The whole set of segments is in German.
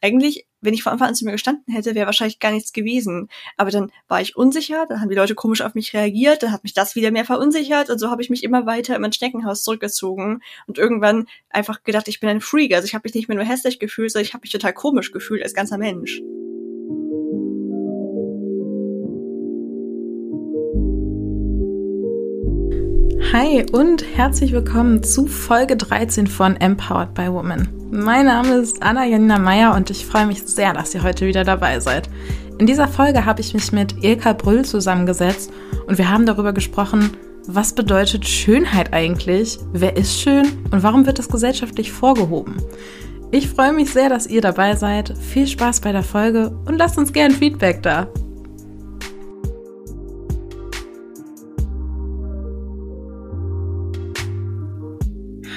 eigentlich, wenn ich von Anfang an zu mir gestanden hätte, wäre wahrscheinlich gar nichts gewesen. Aber dann war ich unsicher, dann haben die Leute komisch auf mich reagiert, dann hat mich das wieder mehr verunsichert und so habe ich mich immer weiter in mein Schneckenhaus zurückgezogen und irgendwann einfach gedacht, ich bin ein Freak. Also ich habe mich nicht mehr nur hässlich gefühlt, sondern ich habe mich total komisch gefühlt als ganzer Mensch. Hi und herzlich willkommen zu Folge 13 von Empowered by Women. Mein Name ist Anna Janina Meyer und ich freue mich sehr, dass ihr heute wieder dabei seid. In dieser Folge habe ich mich mit Ilka Brüll zusammengesetzt und wir haben darüber gesprochen, was bedeutet Schönheit eigentlich, wer ist schön und warum wird das gesellschaftlich vorgehoben. Ich freue mich sehr, dass ihr dabei seid. Viel Spaß bei der Folge und lasst uns gern Feedback da.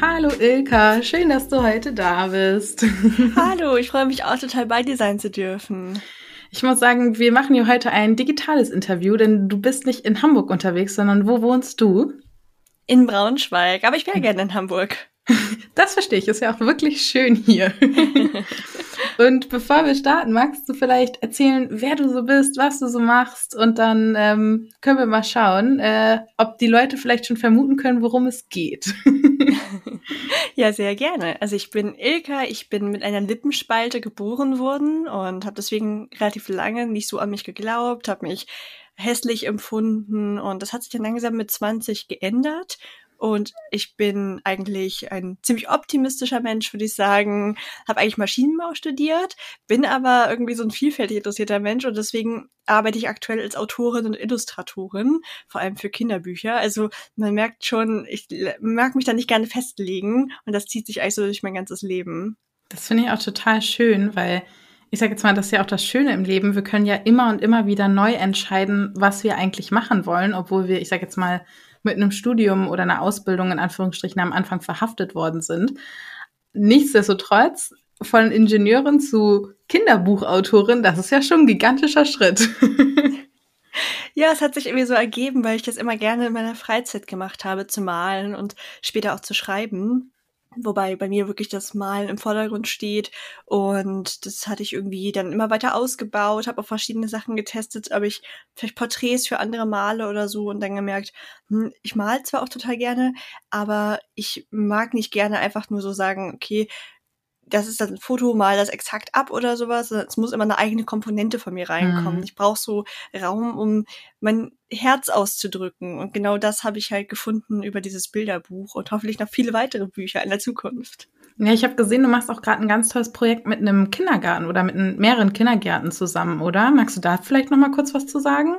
Hallo Ilka, schön, dass du heute da bist. Hallo, ich freue mich auch total bei dir sein zu dürfen. Ich muss sagen, wir machen hier heute ein digitales Interview, denn du bist nicht in Hamburg unterwegs, sondern wo wohnst du? In Braunschweig, aber ich wäre gerne in Hamburg. Das verstehe ich, ist ja auch wirklich schön hier. und bevor wir starten, magst du vielleicht erzählen, wer du so bist, was du so machst und dann ähm, können wir mal schauen, äh, ob die Leute vielleicht schon vermuten können, worum es geht. ja, sehr gerne. Also ich bin Ilka, ich bin mit einer Lippenspalte geboren worden und habe deswegen relativ lange nicht so an mich geglaubt, habe mich hässlich empfunden und das hat sich dann langsam mit 20 geändert und ich bin eigentlich ein ziemlich optimistischer Mensch, würde ich sagen. Habe eigentlich Maschinenbau studiert, bin aber irgendwie so ein vielfältig interessierter Mensch und deswegen arbeite ich aktuell als Autorin und Illustratorin, vor allem für Kinderbücher. Also man merkt schon, ich mag mich da nicht gerne festlegen und das zieht sich eigentlich so durch mein ganzes Leben. Das finde ich auch total schön, weil ich sage jetzt mal, das ist ja auch das Schöne im Leben. Wir können ja immer und immer wieder neu entscheiden, was wir eigentlich machen wollen, obwohl wir, ich sage jetzt mal, mit einem Studium oder einer Ausbildung in Anführungsstrichen am Anfang verhaftet worden sind. Nichtsdestotrotz von Ingenieurin zu Kinderbuchautorin, das ist ja schon ein gigantischer Schritt. Ja, es hat sich irgendwie so ergeben, weil ich das immer gerne in meiner Freizeit gemacht habe, zu malen und später auch zu schreiben. Wobei bei mir wirklich das Malen im Vordergrund steht. Und das hatte ich irgendwie dann immer weiter ausgebaut, habe auch verschiedene Sachen getestet, ob ich vielleicht Porträts für andere male oder so und dann gemerkt, hm, ich mal zwar auch total gerne, aber ich mag nicht gerne einfach nur so sagen, okay, das ist ein Foto, mal das exakt ab oder sowas. Es muss immer eine eigene Komponente von mir reinkommen. Mhm. Ich brauche so Raum, um mein Herz auszudrücken. Und genau das habe ich halt gefunden über dieses Bilderbuch und hoffentlich noch viele weitere Bücher in der Zukunft. Ja, ich habe gesehen, du machst auch gerade ein ganz tolles Projekt mit einem Kindergarten oder mit mehreren Kindergärten zusammen, oder? Magst du da vielleicht noch mal kurz was zu sagen?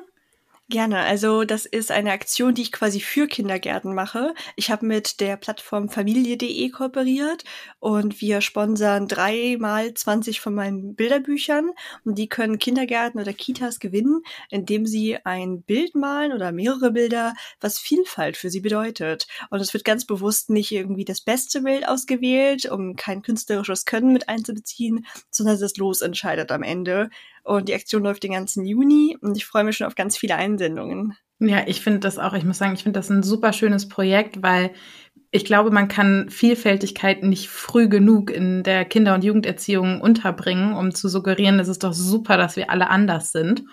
Gerne. Also das ist eine Aktion, die ich quasi für Kindergärten mache. Ich habe mit der Plattform familie.de kooperiert und wir sponsern dreimal 20 von meinen Bilderbüchern und die können Kindergärten oder Kitas gewinnen, indem sie ein Bild malen oder mehrere Bilder, was Vielfalt für sie bedeutet. Und es wird ganz bewusst nicht irgendwie das beste Bild ausgewählt, um kein künstlerisches Können mit einzubeziehen, sondern das Los entscheidet am Ende. Und die Aktion läuft den ganzen Juni und ich freue mich schon auf ganz viele Einsendungen. Ja, ich finde das auch, ich muss sagen, ich finde das ein super schönes Projekt, weil ich glaube, man kann Vielfältigkeit nicht früh genug in der Kinder- und Jugenderziehung unterbringen, um zu suggerieren, es ist doch super, dass wir alle anders sind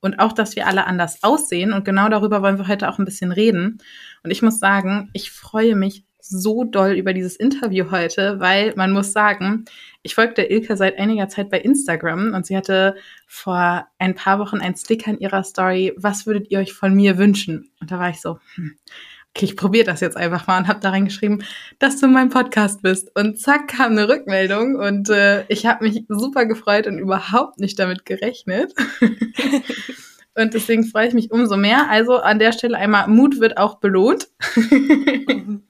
und auch, dass wir alle anders aussehen. Und genau darüber wollen wir heute auch ein bisschen reden. Und ich muss sagen, ich freue mich so doll über dieses Interview heute, weil man muss sagen, ich folge der Ilke seit einiger Zeit bei Instagram und sie hatte vor ein paar Wochen ein Sticker in ihrer Story, was würdet ihr euch von mir wünschen? Und da war ich so, hm, okay, ich probiere das jetzt einfach mal und habe da reingeschrieben, dass du in meinem Podcast bist. Und zack, kam eine Rückmeldung und äh, ich habe mich super gefreut und überhaupt nicht damit gerechnet. und deswegen freue ich mich umso mehr. Also an der Stelle einmal, Mut wird auch belohnt.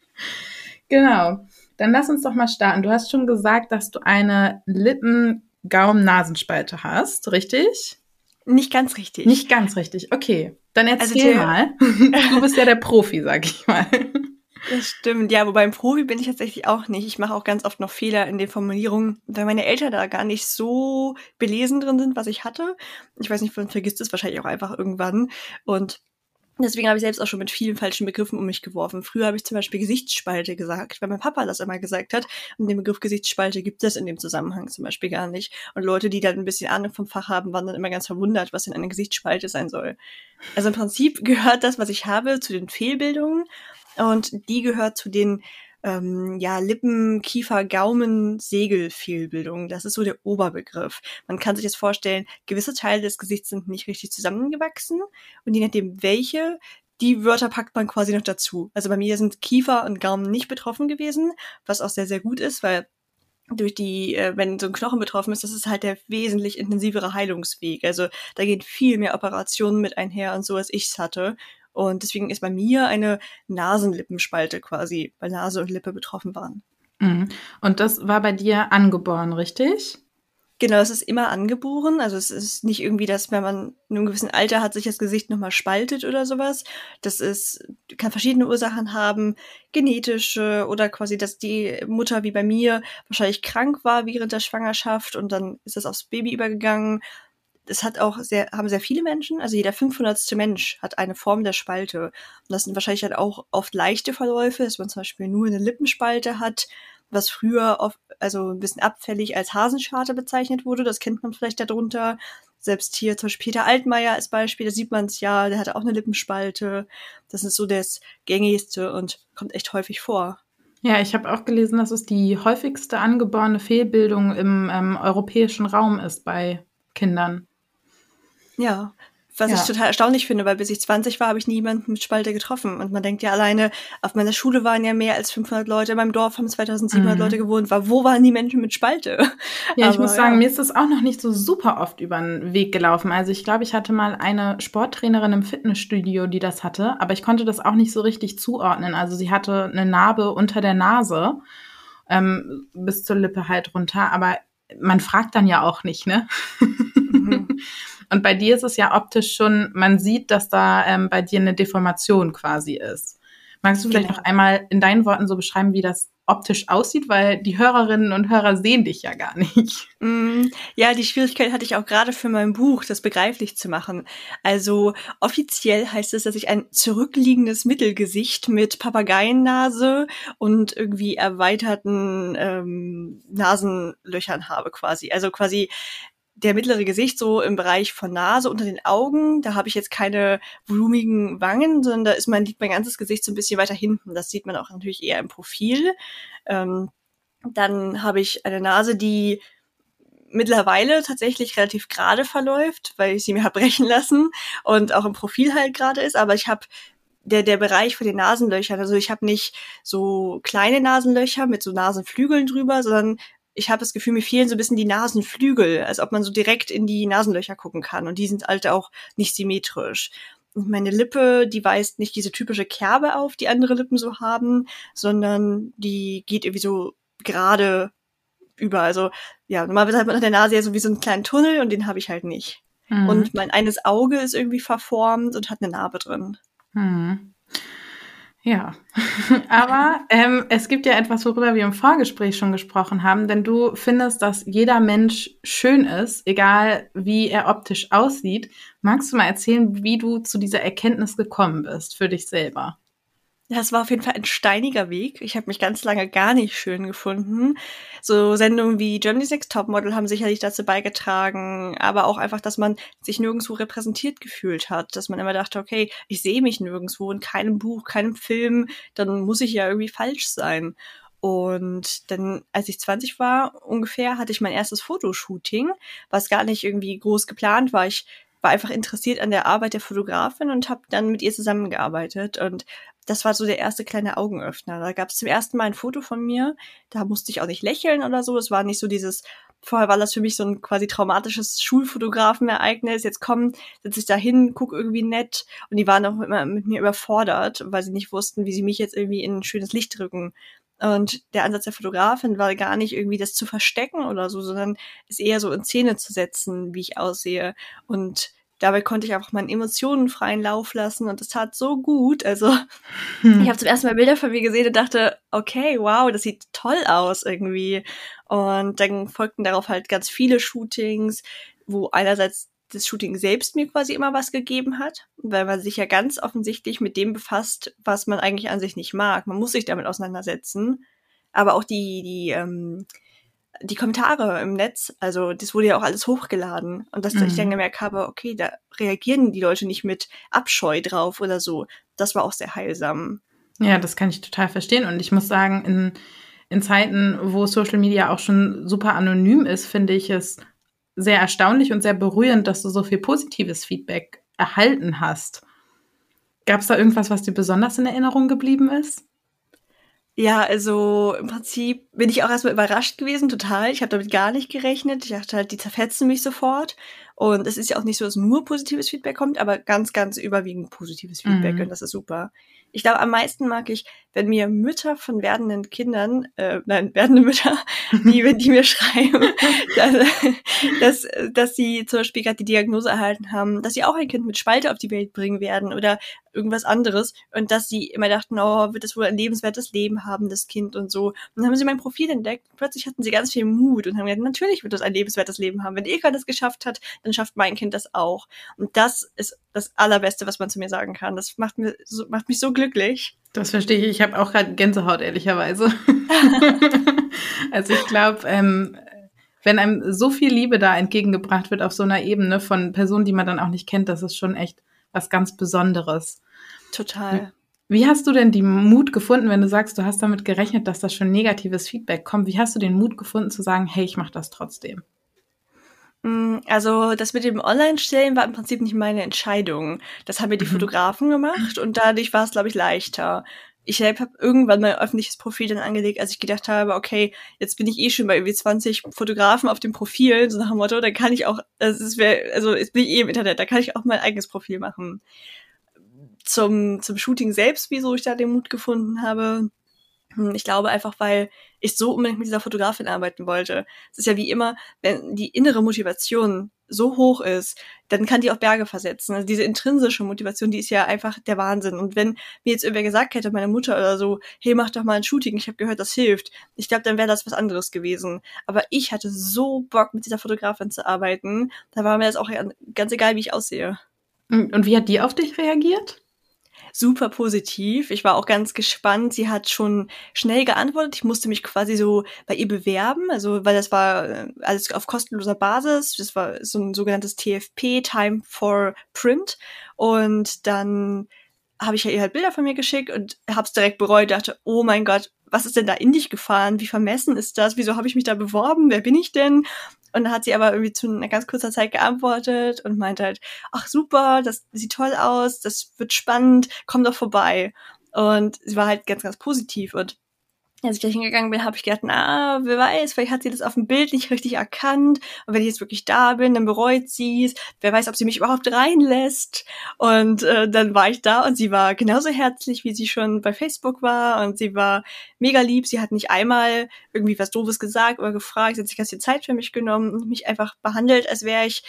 Genau. Dann lass uns doch mal starten. Du hast schon gesagt, dass du eine Lippen-Gaumen-Nasenspalte hast, richtig? Nicht ganz richtig. Nicht ganz richtig. Okay. Dann also erzähl also mal. Du bist ja der Profi, sag ich mal. Das stimmt, ja, wobei ein Profi bin ich tatsächlich auch nicht. Ich mache auch ganz oft noch Fehler in den Formulierungen, weil meine Eltern da gar nicht so belesen drin sind, was ich hatte. Ich weiß nicht, man vergisst es wahrscheinlich auch einfach irgendwann. Und Deswegen habe ich selbst auch schon mit vielen falschen Begriffen um mich geworfen. Früher habe ich zum Beispiel Gesichtsspalte gesagt, weil mein Papa das immer gesagt hat. Und den Begriff Gesichtsspalte gibt es in dem Zusammenhang zum Beispiel gar nicht. Und Leute, die dann ein bisschen Ahnung vom Fach haben, waren dann immer ganz verwundert, was denn eine Gesichtsspalte sein soll. Also im Prinzip gehört das, was ich habe, zu den Fehlbildungen. Und die gehört zu den ähm, ja, Lippen, Kiefer, Gaumen, Segelfehlbildung. Das ist so der Oberbegriff. Man kann sich das vorstellen, gewisse Teile des Gesichts sind nicht richtig zusammengewachsen und je nachdem welche, die Wörter packt man quasi noch dazu. Also bei mir sind Kiefer und Gaumen nicht betroffen gewesen, was auch sehr, sehr gut ist, weil durch die, äh, wenn so ein Knochen betroffen ist, das ist halt der wesentlich intensivere Heilungsweg. Also da gehen viel mehr Operationen mit einher und so, als ich's hatte. Und deswegen ist bei mir eine Nasenlippenspalte quasi, weil Nase und Lippe betroffen waren. Mhm. Und das war bei dir angeboren, richtig? Genau, es ist immer angeboren. Also es ist nicht irgendwie, dass wenn man in einem gewissen Alter hat, sich das Gesicht nochmal spaltet oder sowas. Das ist, kann verschiedene Ursachen haben, genetische oder quasi, dass die Mutter wie bei mir wahrscheinlich krank war während der Schwangerschaft und dann ist das aufs Baby übergegangen das hat auch sehr, haben sehr viele Menschen, also jeder 500. Mensch hat eine Form der Spalte. Und das sind wahrscheinlich halt auch oft leichte Verläufe, dass man zum Beispiel nur eine Lippenspalte hat, was früher oft, also ein bisschen abfällig als Hasenscharte bezeichnet wurde. Das kennt man vielleicht darunter. Selbst hier zum Beispiel Peter Altmaier als Beispiel, da sieht man es ja, der hatte auch eine Lippenspalte. Das ist so das gängigste und kommt echt häufig vor. Ja, ich habe auch gelesen, dass es die häufigste angeborene Fehlbildung im ähm, europäischen Raum ist bei Kindern. Ja, was ja. ich total erstaunlich finde, weil bis ich 20 war, habe ich niemanden mit Spalte getroffen. Und man denkt ja alleine, auf meiner Schule waren ja mehr als 500 Leute, in meinem Dorf haben 2700 mhm. Leute gewohnt. War, wo waren die Menschen mit Spalte? Ja, Aber, ich muss sagen, ja. mir ist das auch noch nicht so super oft über den Weg gelaufen. Also ich glaube, ich hatte mal eine Sporttrainerin im Fitnessstudio, die das hatte. Aber ich konnte das auch nicht so richtig zuordnen. Also sie hatte eine Narbe unter der Nase, ähm, bis zur Lippe halt runter. Aber man fragt dann ja auch nicht, ne? Mhm. Und bei dir ist es ja optisch schon, man sieht, dass da ähm, bei dir eine Deformation quasi ist. Magst du vielleicht genau. noch einmal in deinen Worten so beschreiben, wie das optisch aussieht, weil die Hörerinnen und Hörer sehen dich ja gar nicht. Mm, ja, die Schwierigkeit hatte ich auch gerade für mein Buch, das begreiflich zu machen. Also offiziell heißt es, dass ich ein zurückliegendes Mittelgesicht mit Papageiennase und irgendwie erweiterten ähm, Nasenlöchern habe quasi. Also quasi der mittlere Gesicht so im Bereich von Nase unter den Augen. Da habe ich jetzt keine volumigen Wangen, sondern da ist mein, liegt mein ganzes Gesicht so ein bisschen weiter hinten. Das sieht man auch natürlich eher im Profil. Ähm, dann habe ich eine Nase, die mittlerweile tatsächlich relativ gerade verläuft, weil ich sie mir habe brechen lassen und auch im Profil halt gerade ist. Aber ich habe der, der Bereich von den Nasenlöchern, also ich habe nicht so kleine Nasenlöcher mit so Nasenflügeln drüber, sondern ich habe das Gefühl, mir fehlen so ein bisschen die Nasenflügel, als ob man so direkt in die Nasenlöcher gucken kann. Und die sind halt auch nicht symmetrisch. Und meine Lippe, die weist nicht diese typische Kerbe auf, die andere Lippen so haben, sondern die geht irgendwie so gerade über. Also ja, normalerweise hat man an der Nase ja so wie so einen kleinen Tunnel und den habe ich halt nicht. Mhm. Und mein eines Auge ist irgendwie verformt und hat eine Narbe drin. Mhm. Ja, aber ähm, es gibt ja etwas, worüber wir im Vorgespräch schon gesprochen haben, denn du findest, dass jeder Mensch schön ist, egal wie er optisch aussieht. Magst du mal erzählen, wie du zu dieser Erkenntnis gekommen bist für dich selber? Das war auf jeden Fall ein steiniger Weg. Ich habe mich ganz lange gar nicht schön gefunden. So Sendungen wie Germany's Next Topmodel haben sicherlich dazu beigetragen, aber auch einfach, dass man sich nirgendwo repräsentiert gefühlt hat, dass man immer dachte, okay, ich sehe mich nirgendwo in keinem Buch, keinem Film, dann muss ich ja irgendwie falsch sein. Und dann, als ich 20 war ungefähr, hatte ich mein erstes Fotoshooting, was gar nicht irgendwie groß geplant war. Ich war einfach interessiert an der Arbeit der Fotografin und habe dann mit ihr zusammengearbeitet. Und das war so der erste kleine Augenöffner. Da gab es zum ersten Mal ein Foto von mir. Da musste ich auch nicht lächeln oder so. Es war nicht so dieses, vorher war das für mich so ein quasi traumatisches Schulfotografenereignis. Jetzt komm, setz ich da hin, guck irgendwie nett. Und die waren auch immer mit mir überfordert, weil sie nicht wussten, wie sie mich jetzt irgendwie in ein schönes Licht drücken. Und der Ansatz der Fotografin war gar nicht irgendwie das zu verstecken oder so, sondern es eher so in Szene zu setzen, wie ich aussehe. Und dabei konnte ich einfach meine Emotionen freien Lauf lassen und das tat so gut. Also hm. ich habe zum ersten Mal Bilder von mir gesehen und dachte, okay, wow, das sieht toll aus irgendwie. Und dann folgten darauf halt ganz viele Shootings, wo einerseits das Shooting selbst mir quasi immer was gegeben hat, weil man sich ja ganz offensichtlich mit dem befasst, was man eigentlich an sich nicht mag. Man muss sich damit auseinandersetzen. Aber auch die, die, ähm, die Kommentare im Netz, also das wurde ja auch alles hochgeladen. Und dass mhm. ich dann gemerkt habe, okay, da reagieren die Leute nicht mit Abscheu drauf oder so. Das war auch sehr heilsam. Ja, das kann ich total verstehen. Und ich muss sagen, in, in Zeiten, wo Social Media auch schon super anonym ist, finde ich es sehr erstaunlich und sehr berührend, dass du so viel positives Feedback erhalten hast. Gab es da irgendwas, was dir besonders in Erinnerung geblieben ist? Ja, also im Prinzip bin ich auch erstmal überrascht gewesen, total. Ich habe damit gar nicht gerechnet. Ich dachte halt, die zerfetzen mich sofort. Und es ist ja auch nicht so, dass nur positives Feedback kommt, aber ganz, ganz überwiegend positives Feedback. Mhm. Und das ist super. Ich glaube, am meisten mag ich, wenn mir Mütter von werdenden Kindern, äh, nein, werdende Mütter, die, wenn die mir schreiben, dass, dass, dass sie zum Beispiel gerade die Diagnose erhalten haben, dass sie auch ein Kind mit Spalte auf die Welt bringen werden oder irgendwas anderes und dass sie immer dachten, oh, wird es wohl ein lebenswertes Leben haben, das Kind und so. Und dann haben sie mein Profil entdeckt. Plötzlich hatten sie ganz viel Mut und haben gesagt, natürlich wird es ein lebenswertes Leben haben. Wenn Ilka das geschafft hat, dann schafft mein Kind das auch. Und das ist das Allerbeste, was man zu mir sagen kann. Das macht, mir so, macht mich so glücklich. Das verstehe ich. Ich habe auch gerade Gänsehaut, ehrlicherweise. also ich glaube, ähm, wenn einem so viel Liebe da entgegengebracht wird auf so einer Ebene von Personen, die man dann auch nicht kennt, das ist schon echt was ganz Besonderes. Total. Wie hast du denn die Mut gefunden, wenn du sagst, du hast damit gerechnet, dass das schon negatives Feedback kommt? Wie hast du den Mut gefunden zu sagen, hey, ich mache das trotzdem? Mm, also das mit dem Online-Stellen war im Prinzip nicht meine Entscheidung. Das haben mir die mhm. Fotografen gemacht und dadurch war es, glaube ich, leichter. Ich selbst habe irgendwann mein öffentliches Profil dann angelegt, als ich gedacht habe, okay, jetzt bin ich eh schon bei irgendwie 20 Fotografen auf dem Profil, so nach dem Motto, dann kann ich auch, das ist, also jetzt bin ich eh im Internet, da kann ich auch mein eigenes Profil machen. Zum, zum Shooting selbst, wieso ich da den Mut gefunden habe, ich glaube einfach, weil ich so unbedingt mit dieser Fotografin arbeiten wollte. Es ist ja wie immer, wenn die innere Motivation so hoch ist, dann kann die auch Berge versetzen. Also diese intrinsische Motivation, die ist ja einfach der Wahnsinn. Und wenn mir jetzt irgendwer gesagt hätte, meine Mutter oder so, hey, mach doch mal ein Shooting, ich habe gehört, das hilft, ich glaube, dann wäre das was anderes gewesen. Aber ich hatte so Bock, mit dieser Fotografin zu arbeiten, da war mir das auch ganz egal, wie ich aussehe. Und wie hat die auf dich reagiert? Super positiv. Ich war auch ganz gespannt. Sie hat schon schnell geantwortet. Ich musste mich quasi so bei ihr bewerben, also weil das war äh, alles auf kostenloser Basis. Das war so ein sogenanntes TFP, Time for Print. Und dann habe ich ja ihr halt Bilder von mir geschickt und habe es direkt bereut, dachte, oh mein Gott, was ist denn da in dich gefahren? Wie vermessen ist das? Wieso habe ich mich da beworben? Wer bin ich denn? Und dann hat sie aber irgendwie zu einer ganz kurzer Zeit geantwortet und meinte halt, ach super, das sieht toll aus, das wird spannend, komm doch vorbei. Und sie war halt ganz, ganz positiv und als ich da hingegangen bin, habe ich gedacht, na, wer weiß, vielleicht hat sie das auf dem Bild nicht richtig erkannt. Und wenn ich jetzt wirklich da bin, dann bereut sie es. Wer weiß, ob sie mich überhaupt reinlässt. Und äh, dann war ich da und sie war genauso herzlich, wie sie schon bei Facebook war. Und sie war mega lieb. Sie hat nicht einmal irgendwie was Doofes gesagt oder gefragt. Sie hat sich ganz viel Zeit für mich genommen und mich einfach behandelt, als wäre ich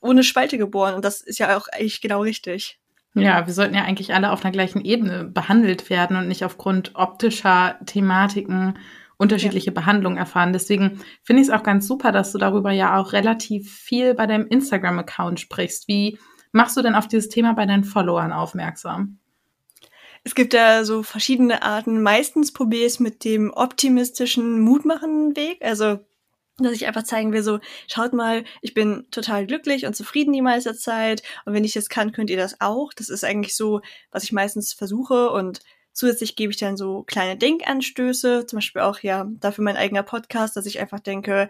ohne Spalte geboren. Und das ist ja auch eigentlich genau richtig. Ja, wir sollten ja eigentlich alle auf einer gleichen Ebene behandelt werden und nicht aufgrund optischer Thematiken unterschiedliche ja. Behandlungen erfahren. Deswegen finde ich es auch ganz super, dass du darüber ja auch relativ viel bei deinem Instagram-Account sprichst. Wie machst du denn auf dieses Thema bei deinen Followern aufmerksam? Es gibt da so verschiedene Arten. Meistens probiere ich es mit dem optimistischen, mutmachenden Weg. Also dass ich einfach zeigen will, so, schaut mal, ich bin total glücklich und zufrieden die meiste Zeit und wenn ich das kann, könnt ihr das auch. Das ist eigentlich so, was ich meistens versuche und zusätzlich gebe ich dann so kleine Denkanstöße, zum Beispiel auch, ja, dafür mein eigener Podcast, dass ich einfach denke,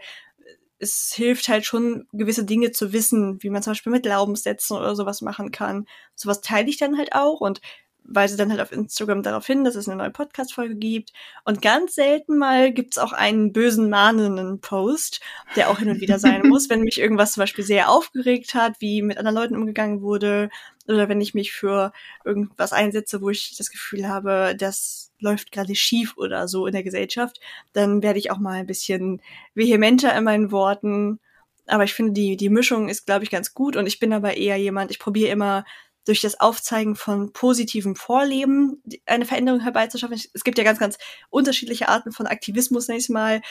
es hilft halt schon, gewisse Dinge zu wissen, wie man zum Beispiel mit Glaubenssätzen oder sowas machen kann. Sowas teile ich dann halt auch und weise dann halt auf Instagram darauf hin, dass es eine neue Podcast-Folge gibt. Und ganz selten mal gibt's auch einen bösen, mahnenden Post, der auch hin und wieder sein muss, wenn mich irgendwas zum Beispiel sehr aufgeregt hat, wie mit anderen Leuten umgegangen wurde, oder wenn ich mich für irgendwas einsetze, wo ich das Gefühl habe, das läuft gerade schief oder so in der Gesellschaft, dann werde ich auch mal ein bisschen vehementer in meinen Worten. Aber ich finde, die, die Mischung ist, glaube ich, ganz gut. Und ich bin aber eher jemand, ich probiere immer durch das Aufzeigen von positivem Vorleben eine Veränderung herbeizuschaffen. Es gibt ja ganz, ganz unterschiedliche Arten von Aktivismus, ich mal.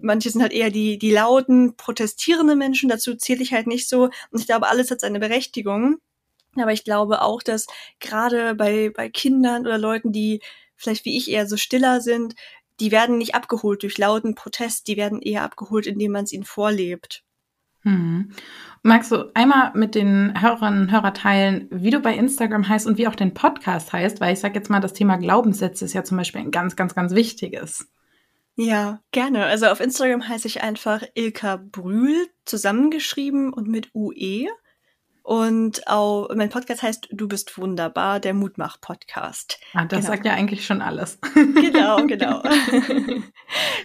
manche sind halt eher die, die lauten, protestierenden Menschen, dazu zähle ich halt nicht so. Und ich glaube, alles hat seine Berechtigung. Aber ich glaube auch, dass gerade bei, bei Kindern oder Leuten, die vielleicht wie ich eher so stiller sind, die werden nicht abgeholt durch lauten Protest, die werden eher abgeholt, indem man es ihnen vorlebt. Hm. Magst du einmal mit den Hörerinnen und Hörern teilen, wie du bei Instagram heißt und wie auch den Podcast heißt? Weil ich sage jetzt mal, das Thema Glaubenssätze ist ja zum Beispiel ein ganz, ganz, ganz wichtiges. Ja, gerne. Also auf Instagram heiße ich einfach Ilka Brühl, zusammengeschrieben und mit UE. Und auch mein Podcast heißt Du bist wunderbar, der Mutmach-Podcast. Ah, das genau. sagt ja eigentlich schon alles. Genau, genau.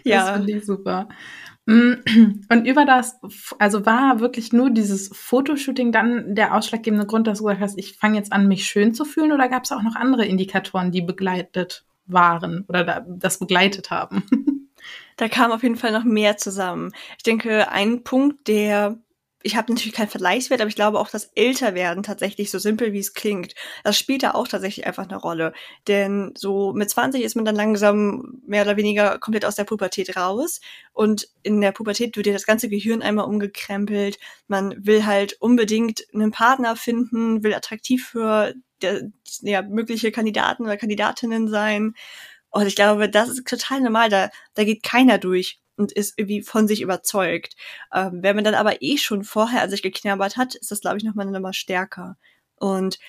ja. Das finde ich super. Mm, und über das, also war wirklich nur dieses Fotoshooting dann der ausschlaggebende Grund, dass du gesagt hast, ich fange jetzt an, mich schön zu fühlen, oder gab es auch noch andere Indikatoren, die begleitet waren oder das begleitet haben? Da kam auf jeden Fall noch mehr zusammen. Ich denke, ein Punkt, der ich habe natürlich keinen Vergleichswert, aber ich glaube auch, dass Älterwerden tatsächlich so simpel wie es klingt, das spielt da auch tatsächlich einfach eine Rolle. Denn so mit 20 ist man dann langsam mehr oder weniger komplett aus der Pubertät raus und in der Pubertät wird dir das ganze Gehirn einmal umgekrempelt. Man will halt unbedingt einen Partner finden, will attraktiv für der, ja, mögliche Kandidaten oder Kandidatinnen sein. Und ich glaube, das ist total normal. Da, da geht keiner durch und ist irgendwie von sich überzeugt. Ähm, wenn man dann aber eh schon vorher an sich geknabbert hat, ist das, glaube ich, nochmal eine Nummer stärker. Und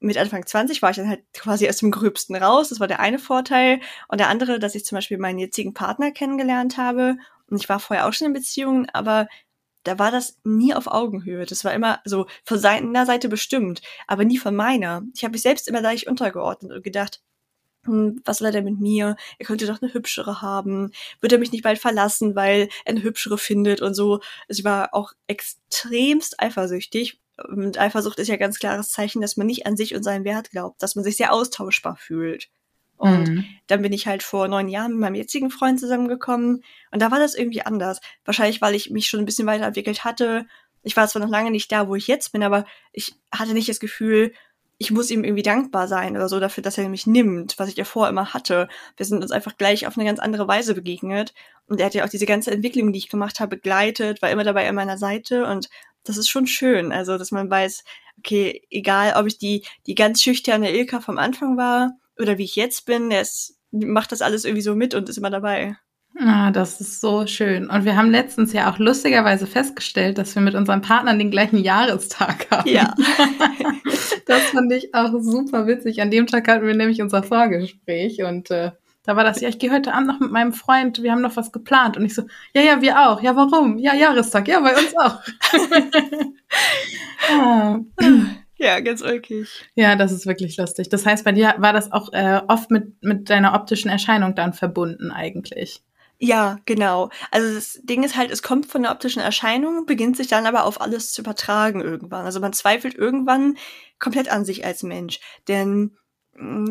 mit Anfang 20 war ich dann halt quasi aus dem Gröbsten raus. Das war der eine Vorteil. Und der andere, dass ich zum Beispiel meinen jetzigen Partner kennengelernt habe. Und ich war vorher auch schon in Beziehungen, aber da war das nie auf Augenhöhe. Das war immer so von seiner Seite bestimmt, aber nie von meiner. Ich habe mich selbst immer gleich untergeordnet und gedacht, was soll er denn mit mir? Er könnte doch eine hübschere haben. Wird er mich nicht bald verlassen, weil er eine hübschere findet und so. Also ich war auch extremst eifersüchtig. Und Eifersucht ist ja ganz klares Zeichen, dass man nicht an sich und seinen Wert glaubt, dass man sich sehr austauschbar fühlt. Und mhm. dann bin ich halt vor neun Jahren mit meinem jetzigen Freund zusammengekommen und da war das irgendwie anders. Wahrscheinlich, weil ich mich schon ein bisschen weiterentwickelt hatte. Ich war zwar noch lange nicht da, wo ich jetzt bin, aber ich hatte nicht das Gefühl, ich muss ihm irgendwie dankbar sein oder so dafür, dass er mich nimmt, was ich ja vorher immer hatte. Wir sind uns einfach gleich auf eine ganz andere Weise begegnet. Und er hat ja auch diese ganze Entwicklung, die ich gemacht habe, begleitet, war immer dabei an meiner Seite und das ist schon schön. Also, dass man weiß, okay, egal, ob ich die, die ganz schüchterne Ilka vom Anfang war oder wie ich jetzt bin, der ist, macht das alles irgendwie so mit und ist immer dabei. Ah, das ist so schön. Und wir haben letztens ja auch lustigerweise festgestellt, dass wir mit unseren Partnern den gleichen Jahrestag haben. Ja. das fand ich auch super witzig. An dem Tag hatten wir nämlich unser Vorgespräch und äh, da war das, ja, ich gehe heute Abend noch mit meinem Freund, wir haben noch was geplant. Und ich so, ja, ja, wir auch. Ja, warum? Ja, Jahrestag. Ja, bei uns auch. ah. Ja, ganz ulkig. Ja, das ist wirklich lustig. Das heißt, bei dir war das auch äh, oft mit, mit deiner optischen Erscheinung dann verbunden eigentlich. Ja, genau. Also das Ding ist halt, es kommt von der optischen Erscheinung, beginnt sich dann aber auf alles zu übertragen irgendwann. Also man zweifelt irgendwann komplett an sich als Mensch. Denn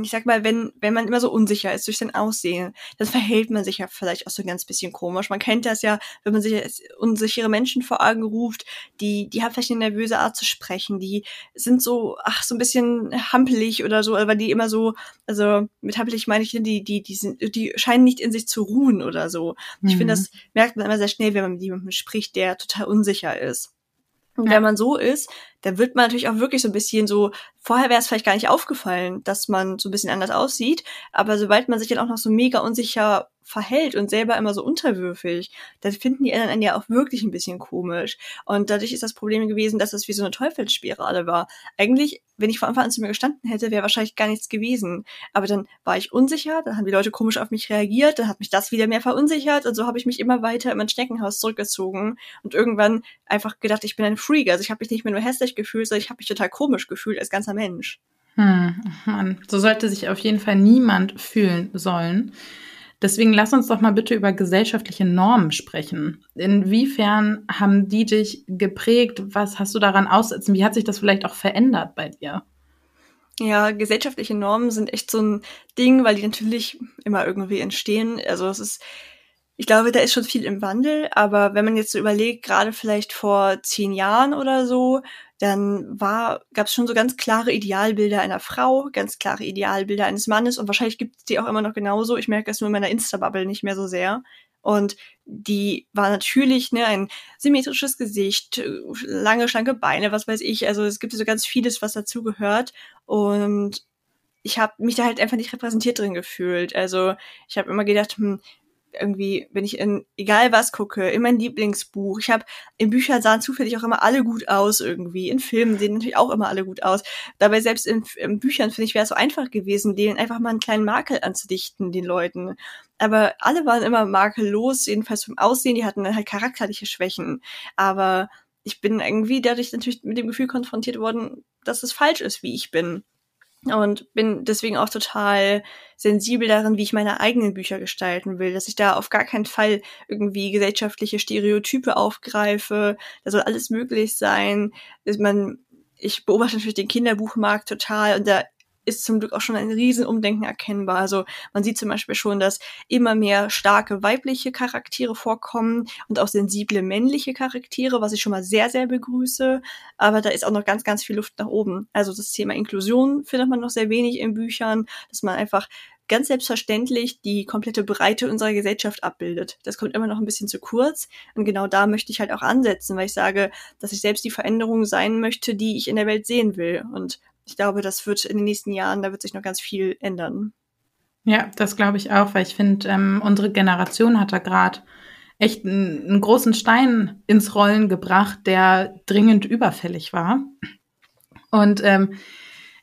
ich sag mal, wenn, wenn man immer so unsicher ist durch sein Aussehen, dann verhält man sich ja vielleicht auch so ein ganz bisschen komisch. Man kennt das ja, wenn man sich unsichere Menschen vor Augen ruft, die, die haben vielleicht eine nervöse Art zu sprechen, die sind so, ach, so ein bisschen hampelig oder so, weil die immer so, also mit hampelig meine ich, die, die, die sind, die scheinen nicht in sich zu ruhen oder so. Mhm. Ich finde, das merkt man immer sehr schnell, wenn man mit jemandem spricht, der total unsicher ist. Und ja. wenn man so ist, dann wird man natürlich auch wirklich so ein bisschen so, vorher wäre es vielleicht gar nicht aufgefallen, dass man so ein bisschen anders aussieht, aber sobald man sich dann auch noch so mega unsicher verhält und selber immer so unterwürfig, dann finden die anderen ja auch wirklich ein bisschen komisch. Und dadurch ist das Problem gewesen, dass es wie so eine Teufelsspirale war. Eigentlich, wenn ich von Anfang an zu mir gestanden hätte, wäre wahrscheinlich gar nichts gewesen. Aber dann war ich unsicher, dann haben die Leute komisch auf mich reagiert, dann hat mich das wieder mehr verunsichert und so habe ich mich immer weiter in mein Schneckenhaus zurückgezogen und irgendwann einfach gedacht, ich bin ein Freak. Also ich habe mich nicht mehr nur hässlich gefühlt, sondern ich habe mich total komisch gefühlt als ganzer Mensch. Hm, Mann. So sollte sich auf jeden Fall niemand fühlen sollen. Deswegen lass uns doch mal bitte über gesellschaftliche Normen sprechen. Inwiefern haben die dich geprägt? Was hast du daran aussetzen? Wie hat sich das vielleicht auch verändert bei dir? Ja, gesellschaftliche Normen sind echt so ein Ding, weil die natürlich immer irgendwie entstehen. Also es ist, ich glaube, da ist schon viel im Wandel, aber wenn man jetzt so überlegt, gerade vielleicht vor zehn Jahren oder so, dann war, gab es schon so ganz klare Idealbilder einer Frau, ganz klare Idealbilder eines Mannes und wahrscheinlich gibt es die auch immer noch genauso. Ich merke es nur in meiner Insta-Bubble nicht mehr so sehr. Und die war natürlich ne, ein symmetrisches Gesicht, lange, schlanke Beine, was weiß ich. Also es gibt so ganz vieles, was dazugehört. Und ich habe mich da halt einfach nicht repräsentiert drin gefühlt. Also ich habe immer gedacht, hm, irgendwie, wenn ich in egal was gucke, in mein Lieblingsbuch. Ich habe in Büchern sahen zufällig auch immer alle gut aus irgendwie. In Filmen sehen natürlich auch immer alle gut aus. Dabei selbst in, in Büchern finde ich wäre es so einfach gewesen, denen einfach mal einen kleinen Makel anzudichten den Leuten. Aber alle waren immer makellos, jedenfalls vom Aussehen. Die hatten dann halt charakterliche Schwächen. Aber ich bin irgendwie dadurch natürlich mit dem Gefühl konfrontiert worden, dass es falsch ist, wie ich bin und bin deswegen auch total sensibel darin, wie ich meine eigenen Bücher gestalten will, dass ich da auf gar keinen Fall irgendwie gesellschaftliche Stereotype aufgreife. Da soll alles möglich sein. Dass man, ich beobachte natürlich den Kinderbuchmarkt total und da ist zum Glück auch schon ein Riesenumdenken erkennbar. Also man sieht zum Beispiel schon, dass immer mehr starke weibliche Charaktere vorkommen und auch sensible männliche Charaktere, was ich schon mal sehr, sehr begrüße. Aber da ist auch noch ganz, ganz viel Luft nach oben. Also das Thema Inklusion findet man noch sehr wenig in Büchern, dass man einfach ganz selbstverständlich die komplette Breite unserer Gesellschaft abbildet. Das kommt immer noch ein bisschen zu kurz. Und genau da möchte ich halt auch ansetzen, weil ich sage, dass ich selbst die Veränderung sein möchte, die ich in der Welt sehen will. Und ich glaube, das wird in den nächsten Jahren, da wird sich noch ganz viel ändern. Ja, das glaube ich auch, weil ich finde, ähm, unsere Generation hat da gerade echt einen, großen Stein ins Rollen gebracht, der dringend überfällig war. Und ähm,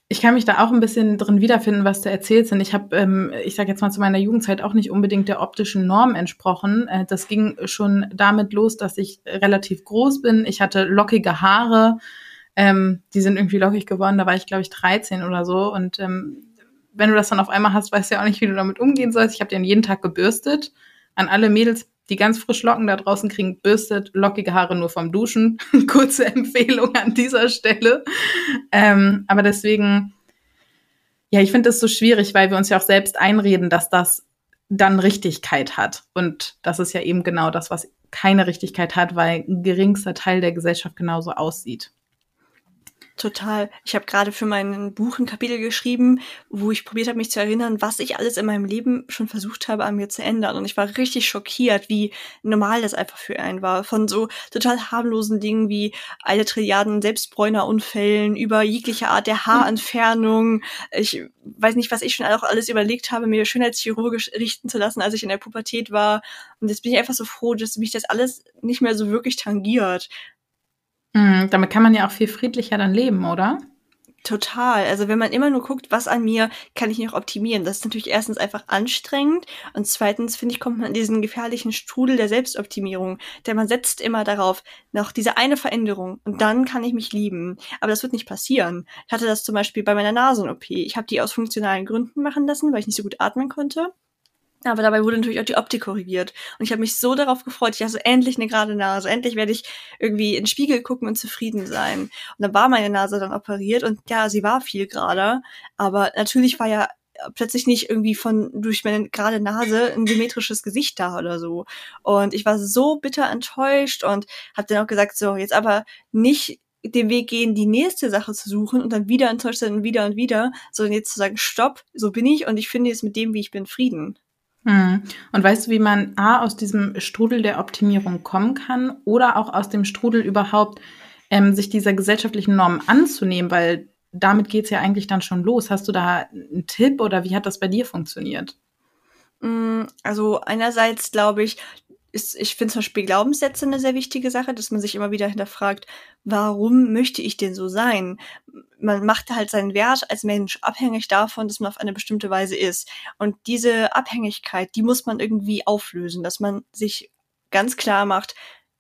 ich kann mich da auch ein bisschen drin wiederfinden, was du erzählst. Und ich habe, ähm, ich sage jetzt mal zu meiner Jugendzeit auch nicht unbedingt der optischen Norm entsprochen. Äh, das ging schon damit los, dass ich relativ groß bin. Ich hatte lockige Haare, ähm, die sind irgendwie lockig geworden. Da war ich, glaube ich, 13 oder so. Und ähm, wenn du das dann auf einmal hast, weißt du ja auch nicht, wie du damit umgehen sollst. Ich habe den jeden Tag gebürstet. An alle Mädels, die ganz frisch Locken da draußen kriegen, bürstet lockige Haare nur vom Duschen. Kurze Empfehlung an dieser Stelle. Ähm, aber deswegen, ja, ich finde das so schwierig, weil wir uns ja auch selbst einreden, dass das dann Richtigkeit hat. Und das ist ja eben genau das, was keine Richtigkeit hat, weil ein geringster Teil der Gesellschaft genauso aussieht. Total. Ich habe gerade für mein Buch ein Kapitel geschrieben, wo ich probiert habe, mich zu erinnern, was ich alles in meinem Leben schon versucht habe, an mir zu ändern. Und ich war richtig schockiert, wie normal das einfach für einen war. Von so total harmlosen Dingen wie alle Trilliarden Selbstbräunerunfällen über jegliche Art der Haarentfernung. Ich weiß nicht, was ich schon auch alles überlegt habe, mir schönheitschirurgisch richten zu lassen, als ich in der Pubertät war. Und jetzt bin ich einfach so froh, dass mich das alles nicht mehr so wirklich tangiert. Mhm, damit kann man ja auch viel friedlicher dann leben, oder? Total. Also wenn man immer nur guckt, was an mir kann ich noch optimieren, das ist natürlich erstens einfach anstrengend und zweitens finde ich kommt man in diesen gefährlichen Strudel der Selbstoptimierung, denn man setzt immer darauf noch diese eine Veränderung und dann kann ich mich lieben. Aber das wird nicht passieren. Ich hatte das zum Beispiel bei meiner Nasen-OP. Ich habe die aus funktionalen Gründen machen lassen, weil ich nicht so gut atmen konnte. Aber dabei wurde natürlich auch die Optik korrigiert. Und ich habe mich so darauf gefreut. Ich hatte endlich eine gerade Nase. Endlich werde ich irgendwie in den Spiegel gucken und zufrieden sein. Und dann war meine Nase dann operiert und ja, sie war viel gerader. Aber natürlich war ja plötzlich nicht irgendwie von durch meine gerade Nase ein symmetrisches Gesicht da oder so. Und ich war so bitter enttäuscht und habe dann auch gesagt, so, jetzt aber nicht den Weg gehen, die nächste Sache zu suchen und dann wieder enttäuscht sein und wieder und wieder, sondern jetzt zu sagen, stopp, so bin ich und ich finde jetzt mit dem, wie ich bin, Frieden. Hm. Und weißt du, wie man A aus diesem Strudel der Optimierung kommen kann oder auch aus dem Strudel überhaupt ähm, sich dieser gesellschaftlichen Normen anzunehmen, weil damit geht's ja eigentlich dann schon los. Hast du da einen Tipp oder wie hat das bei dir funktioniert? Hm, also einerseits glaube ich, ist, ich finde zum Beispiel Glaubenssätze eine sehr wichtige Sache, dass man sich immer wieder hinterfragt, warum möchte ich denn so sein? Man macht halt seinen Wert als Mensch abhängig davon, dass man auf eine bestimmte Weise ist. Und diese Abhängigkeit, die muss man irgendwie auflösen, dass man sich ganz klar macht,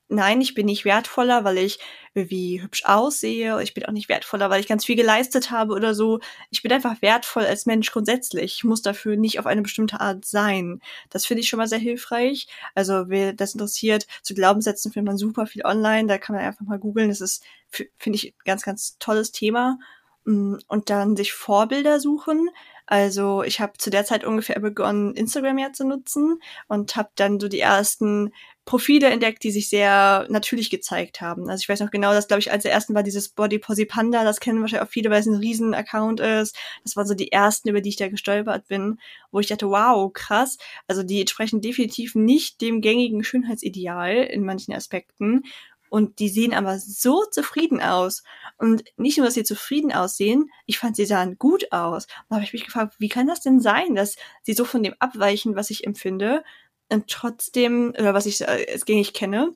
nein, ich bin nicht wertvoller, weil ich irgendwie hübsch aussehe. Ich bin auch nicht wertvoller, weil ich ganz viel geleistet habe oder so. Ich bin einfach wertvoll als Mensch grundsätzlich. Ich muss dafür nicht auf eine bestimmte Art sein. Das finde ich schon mal sehr hilfreich. Also, wer das interessiert, zu Glaubenssätzen findet man super viel online. Da kann man einfach mal googeln. Das ist, finde ich, ganz, ganz tolles Thema. Mm, und dann sich Vorbilder suchen. Also ich habe zu der Zeit ungefähr begonnen, Instagram ja zu nutzen und habe dann so die ersten Profile entdeckt, die sich sehr natürlich gezeigt haben. Also ich weiß noch genau, dass, glaube ich, als der ersten war dieses Body Posy Panda, das kennen wahrscheinlich auch viele, weil es ein riesen Account ist. Das waren so die ersten, über die ich da gestolpert bin, wo ich dachte, wow, krass. Also die entsprechen definitiv nicht dem gängigen Schönheitsideal in manchen Aspekten. Und die sehen aber so zufrieden aus. Und nicht nur, dass sie zufrieden aussehen, ich fand, sie sahen gut aus. Und da habe ich mich gefragt, wie kann das denn sein, dass sie so von dem abweichen, was ich empfinde, und trotzdem, oder was ich äh, als gängig kenne,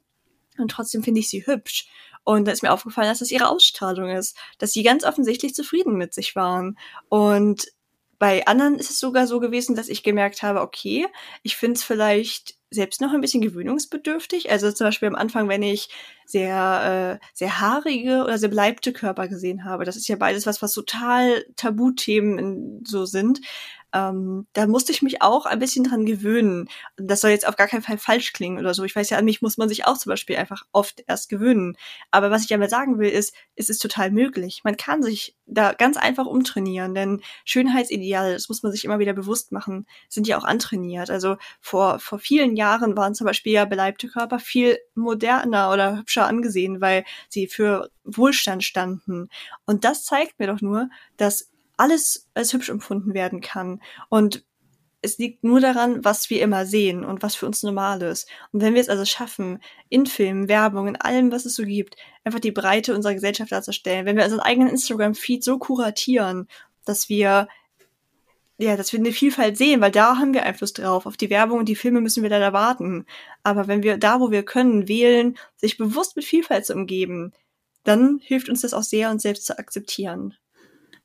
und trotzdem finde ich sie hübsch. Und da ist mir aufgefallen, dass das ihre Ausstrahlung ist, dass sie ganz offensichtlich zufrieden mit sich waren. Und bei anderen ist es sogar so gewesen, dass ich gemerkt habe, okay, ich finde es vielleicht selbst noch ein bisschen gewöhnungsbedürftig. Also zum Beispiel am Anfang, wenn ich sehr, äh, sehr haarige oder sehr bleibte Körper gesehen habe. Das ist ja beides was, was total Tabuthemen so sind ähm, da musste ich mich auch ein bisschen dran gewöhnen. Das soll jetzt auf gar keinen Fall falsch klingen oder so. Ich weiß ja, an mich muss man sich auch zum Beispiel einfach oft erst gewöhnen. Aber was ich damit sagen will, ist, es ist total möglich. Man kann sich da ganz einfach umtrainieren, denn Schönheitsideale, das muss man sich immer wieder bewusst machen, sind ja auch antrainiert. Also vor, vor vielen Jahren waren zum Beispiel ja beleibte Körper viel moderner oder hübscher angesehen, weil sie für Wohlstand standen. Und das zeigt mir doch nur, dass alles als hübsch empfunden werden kann. Und es liegt nur daran, was wir immer sehen und was für uns normal ist. Und wenn wir es also schaffen, in Filmen, Werbung, in allem, was es so gibt, einfach die Breite unserer Gesellschaft darzustellen, wenn wir unseren eigenen Instagram-Feed so kuratieren, dass wir ja, dass wir eine Vielfalt sehen, weil da haben wir Einfluss drauf. Auf die Werbung und die Filme müssen wir leider warten. Aber wenn wir da, wo wir können, wählen, sich bewusst mit Vielfalt zu umgeben, dann hilft uns das auch sehr, uns selbst zu akzeptieren.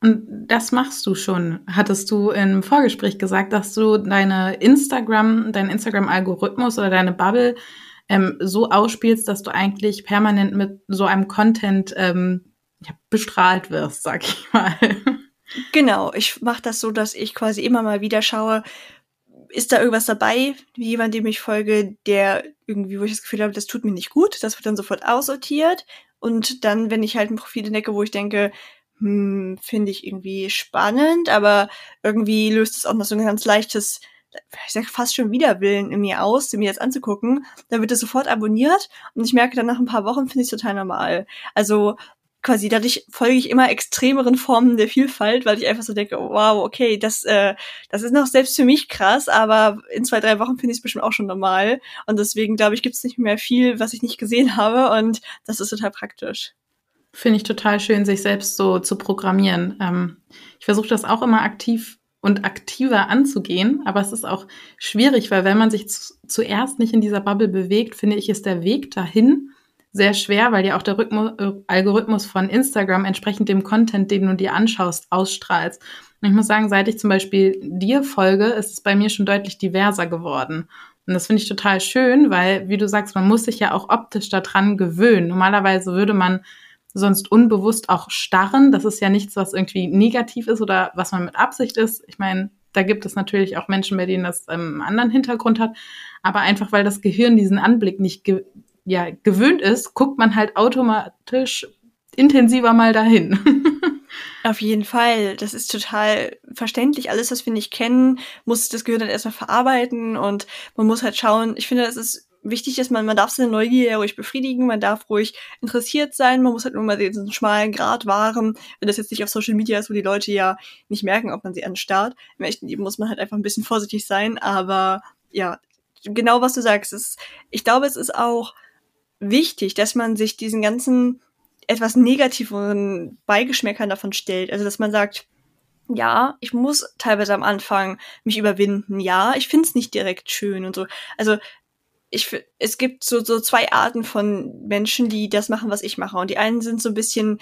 Und das machst du schon, hattest du im Vorgespräch gesagt, dass du deine Instagram, deinen Instagram-Algorithmus oder deine Bubble ähm, so ausspielst, dass du eigentlich permanent mit so einem Content ähm, ja, bestrahlt wirst, sag ich mal. Genau, ich mache das so, dass ich quasi immer mal wieder schaue, ist da irgendwas dabei, wie jemand, dem ich folge, der irgendwie, wo ich das Gefühl habe, das tut mir nicht gut, das wird dann sofort aussortiert. Und dann, wenn ich halt ein Profil entdecke, wo ich denke, hm, finde ich irgendwie spannend, aber irgendwie löst es auch noch so ein ganz leichtes, ich sag fast schon Widerwillen in mir aus, mir jetzt anzugucken. Dann wird es sofort abonniert und ich merke dann nach ein paar Wochen finde ich es total normal. Also quasi dadurch folge ich immer extremeren Formen der Vielfalt, weil ich einfach so denke, wow, okay, das, äh, das ist noch selbst für mich krass, aber in zwei, drei Wochen finde ich es bestimmt auch schon normal. Und deswegen glaube ich, gibt es nicht mehr viel, was ich nicht gesehen habe und das ist total praktisch. Finde ich total schön, sich selbst so zu programmieren. Ähm, ich versuche das auch immer aktiv und aktiver anzugehen, aber es ist auch schwierig, weil wenn man sich zuerst nicht in dieser Bubble bewegt, finde ich, ist der Weg dahin sehr schwer, weil ja auch der Rhythmus, äh, Algorithmus von Instagram entsprechend dem Content, den du dir anschaust, ausstrahlst. Und ich muss sagen, seit ich zum Beispiel dir folge, ist es bei mir schon deutlich diverser geworden. Und das finde ich total schön, weil, wie du sagst, man muss sich ja auch optisch daran gewöhnen. Normalerweise würde man sonst unbewusst auch starren. Das ist ja nichts, was irgendwie negativ ist oder was man mit Absicht ist. Ich meine, da gibt es natürlich auch Menschen, bei denen das einen anderen Hintergrund hat. Aber einfach, weil das Gehirn diesen Anblick nicht ge ja, gewöhnt ist, guckt man halt automatisch intensiver mal dahin. Auf jeden Fall. Das ist total verständlich. Alles, was wir nicht kennen, muss das Gehirn dann erstmal verarbeiten und man muss halt schauen. Ich finde, das ist wichtig ist, man, man darf seine Neugier ruhig befriedigen, man darf ruhig interessiert sein, man muss halt nur mal diesen schmalen Grad wahren, wenn das jetzt nicht auf Social Media ist, wo die Leute ja nicht merken, ob man sie anstarrt. Im echten Leben muss man halt einfach ein bisschen vorsichtig sein, aber ja, genau was du sagst, ist, ich glaube, es ist auch wichtig, dass man sich diesen ganzen etwas negativeren Beigeschmäckern davon stellt. Also, dass man sagt, ja, ich muss teilweise am Anfang mich überwinden. Ja, ich find's nicht direkt schön und so. Also ich, es gibt so, so zwei Arten von Menschen, die das machen, was ich mache. Und die einen sind so ein bisschen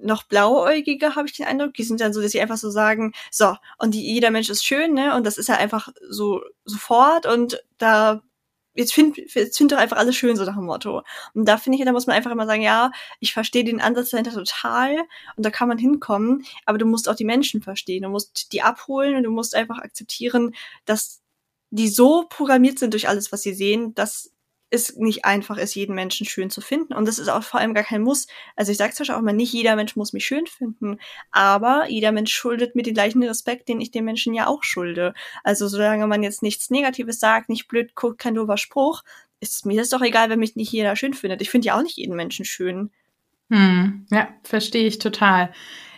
noch blauäugiger, habe ich den Eindruck. Die sind dann so, dass sie einfach so sagen, so, und die, jeder Mensch ist schön, ne? Und das ist ja einfach so sofort und da jetzt find, jetzt find doch einfach alles schön, so nach dem Motto. Und da finde ich, da muss man einfach immer sagen, ja, ich verstehe den Ansatz dahinter total und da kann man hinkommen, aber du musst auch die Menschen verstehen, du musst die abholen und du musst einfach akzeptieren, dass die so programmiert sind durch alles, was sie sehen, dass es nicht einfach ist, jeden Menschen schön zu finden. Und das ist auch vor allem gar kein Muss. Also ich sage zwar auch mal, nicht jeder Mensch muss mich schön finden, aber jeder Mensch schuldet mir den gleichen Respekt, den ich den Menschen ja auch schulde. Also solange man jetzt nichts Negatives sagt, nicht blöd guckt, kein doofer Spruch, ist mir das doch egal, wenn mich nicht jeder schön findet. Ich finde ja auch nicht jeden Menschen schön. Hm, ja, verstehe ich total.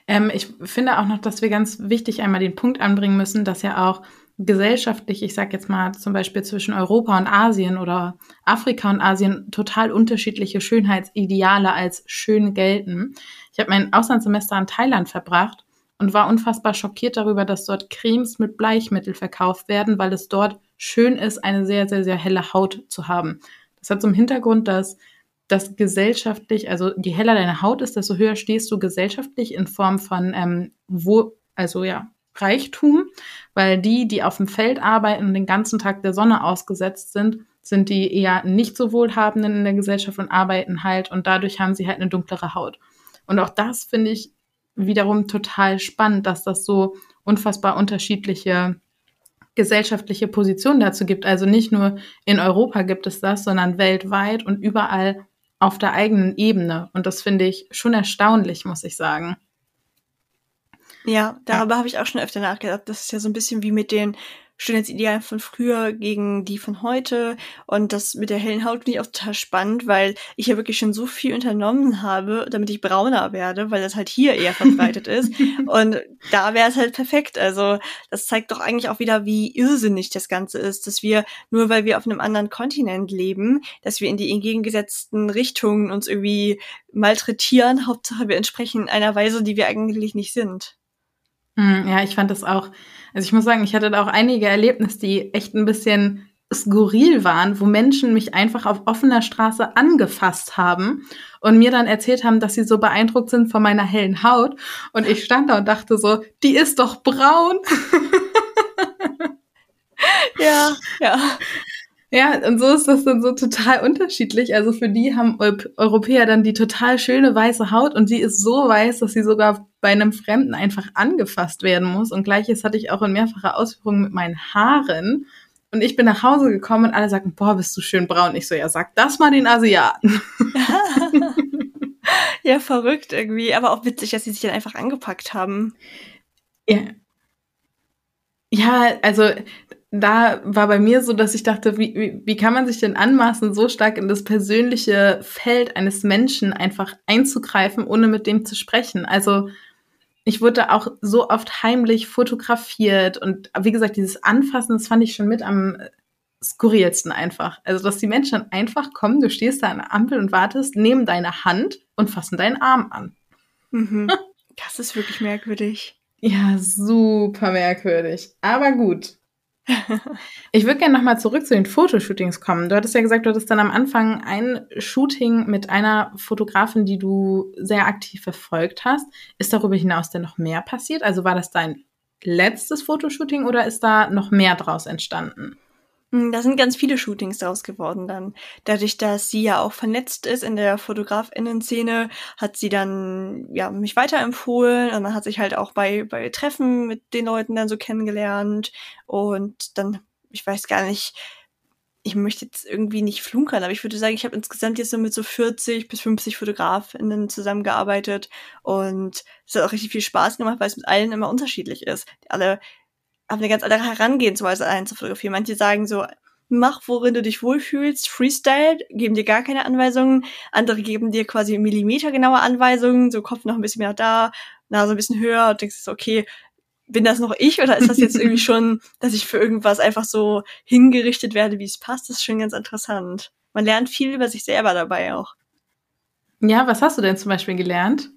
Ähm, ich finde auch noch, dass wir ganz wichtig einmal den Punkt anbringen müssen, dass ja auch gesellschaftlich, ich sage jetzt mal zum Beispiel zwischen Europa und Asien oder Afrika und Asien, total unterschiedliche Schönheitsideale als schön gelten. Ich habe mein Auslandssemester in Thailand verbracht und war unfassbar schockiert darüber, dass dort Cremes mit Bleichmittel verkauft werden, weil es dort schön ist, eine sehr, sehr, sehr helle Haut zu haben. Das hat zum Hintergrund, dass das gesellschaftlich, also je heller deine Haut ist, desto höher stehst du gesellschaftlich in Form von ähm, wo, also ja, Reichtum, weil die, die auf dem Feld arbeiten und den ganzen Tag der Sonne ausgesetzt sind, sind die eher nicht so wohlhabenden in der Gesellschaft und arbeiten halt und dadurch haben sie halt eine dunklere Haut. Und auch das finde ich wiederum total spannend, dass das so unfassbar unterschiedliche gesellschaftliche Positionen dazu gibt. Also nicht nur in Europa gibt es das, sondern weltweit und überall auf der eigenen Ebene. Und das finde ich schon erstaunlich, muss ich sagen. Ja, darüber ja. habe ich auch schon öfter nachgedacht. Das ist ja so ein bisschen wie mit den Schönheitsidealen von früher gegen die von heute. Und das mit der hellen Haut finde ich auch total spannend, weil ich ja wirklich schon so viel unternommen habe, damit ich brauner werde, weil das halt hier eher verbreitet ist. Und da wäre es halt perfekt. Also das zeigt doch eigentlich auch wieder, wie irrsinnig das Ganze ist, dass wir, nur weil wir auf einem anderen Kontinent leben, dass wir in die entgegengesetzten Richtungen uns irgendwie malträtieren. Hauptsache wir entsprechen einer Weise, die wir eigentlich nicht sind. Hm, ja, ich fand das auch, also ich muss sagen, ich hatte da auch einige Erlebnisse, die echt ein bisschen skurril waren, wo Menschen mich einfach auf offener Straße angefasst haben und mir dann erzählt haben, dass sie so beeindruckt sind von meiner hellen Haut. Und ich stand da und dachte so, die ist doch braun. ja, ja. Ja, und so ist das dann so total unterschiedlich. Also für die haben Europäer dann die total schöne weiße Haut und die ist so weiß, dass sie sogar bei einem Fremden einfach angefasst werden muss. Und gleiches hatte ich auch in mehrfacher Ausführung mit meinen Haaren. Und ich bin nach Hause gekommen und alle sagten, boah, bist du schön braun. Ich so, ja, sag das mal den Asiaten. ja, verrückt irgendwie, aber auch witzig, dass sie sich dann einfach angepackt haben. Ja. Ja, also da war bei mir so, dass ich dachte, wie, wie, wie kann man sich denn anmaßen, so stark in das persönliche Feld eines Menschen einfach einzugreifen, ohne mit dem zu sprechen? Also ich wurde auch so oft heimlich fotografiert und wie gesagt, dieses Anfassen, das fand ich schon mit am skurrilsten einfach. Also, dass die Menschen dann einfach kommen, du stehst da an der Ampel und wartest, nehmen deine Hand und fassen deinen Arm an. Mhm. Das ist wirklich merkwürdig. Ja, super merkwürdig. Aber gut, ich würde gerne nochmal zurück zu den Fotoshootings kommen. Du hattest ja gesagt, du hattest dann am Anfang ein Shooting mit einer Fotografin, die du sehr aktiv verfolgt hast. Ist darüber hinaus denn noch mehr passiert? Also war das dein letztes Fotoshooting oder ist da noch mehr draus entstanden? Hm, da sind ganz viele Shootings draus geworden dann. Dadurch, dass sie ja auch vernetzt ist in der Fotografinnen-Szene, hat sie dann ja mich weiterempfohlen und dann hat sich halt auch bei bei Treffen mit den Leuten dann so kennengelernt und dann ich weiß gar nicht, ich möchte jetzt irgendwie nicht flunkern, aber ich würde sagen, ich habe insgesamt jetzt so mit so 40 bis 50 Fotografinnen zusammengearbeitet und es hat auch richtig viel Spaß gemacht, weil es mit allen immer unterschiedlich ist. Alle haben eine ganz andere Herangehensweise ein zu fotografieren. Manche sagen so, mach, worin du dich wohlfühlst, Freestyle, geben dir gar keine Anweisungen. Andere geben dir quasi millimetergenaue Anweisungen, so Kopf noch ein bisschen mehr da, Nase ein bisschen höher und denkst so, okay, bin das noch ich oder ist das jetzt irgendwie schon, dass ich für irgendwas einfach so hingerichtet werde, wie es passt? Das ist schon ganz interessant. Man lernt viel über sich selber dabei auch. Ja, was hast du denn zum Beispiel gelernt?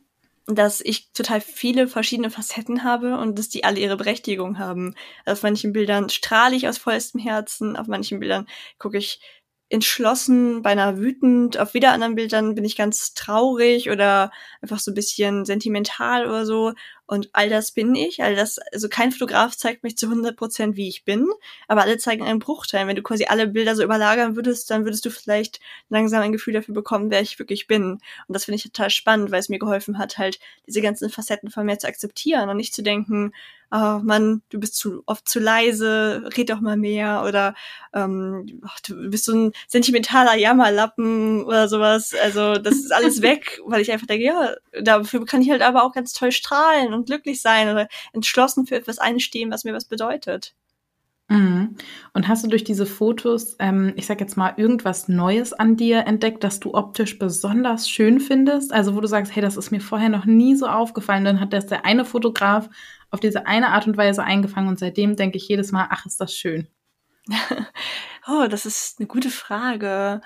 Dass ich total viele verschiedene Facetten habe und dass die alle ihre Berechtigung haben. Auf manchen Bildern strahle ich aus vollstem Herzen, auf manchen Bildern gucke ich entschlossen, beinahe wütend. Auf wieder anderen Bildern bin ich ganz traurig oder einfach so ein bisschen sentimental oder so. Und all das bin ich. All das, also kein Fotograf zeigt mich zu 100 Prozent, wie ich bin, aber alle zeigen einen Bruchteil. Wenn du quasi alle Bilder so überlagern würdest, dann würdest du vielleicht langsam ein Gefühl dafür bekommen, wer ich wirklich bin. Und das finde ich total spannend, weil es mir geholfen hat, halt diese ganzen Facetten von mir zu akzeptieren und nicht zu denken, oh Mann, du bist zu oft zu leise, red doch mal mehr oder ähm, ach, du bist so ein sentimentaler Jammerlappen oder sowas. Also das ist alles weg, weil ich einfach denke, ja, dafür kann ich halt aber auch ganz toll strahlen und glücklich sein oder entschlossen für etwas einstehen, was mir was bedeutet. Mhm. Und hast du durch diese Fotos, ähm, ich sag jetzt mal, irgendwas Neues an dir entdeckt, das du optisch besonders schön findest? Also wo du sagst, hey, das ist mir vorher noch nie so aufgefallen. Dann hat das der eine Fotograf auf diese eine Art und Weise eingefangen und seitdem denke ich jedes Mal, ach, ist das schön. oh, das ist eine gute Frage.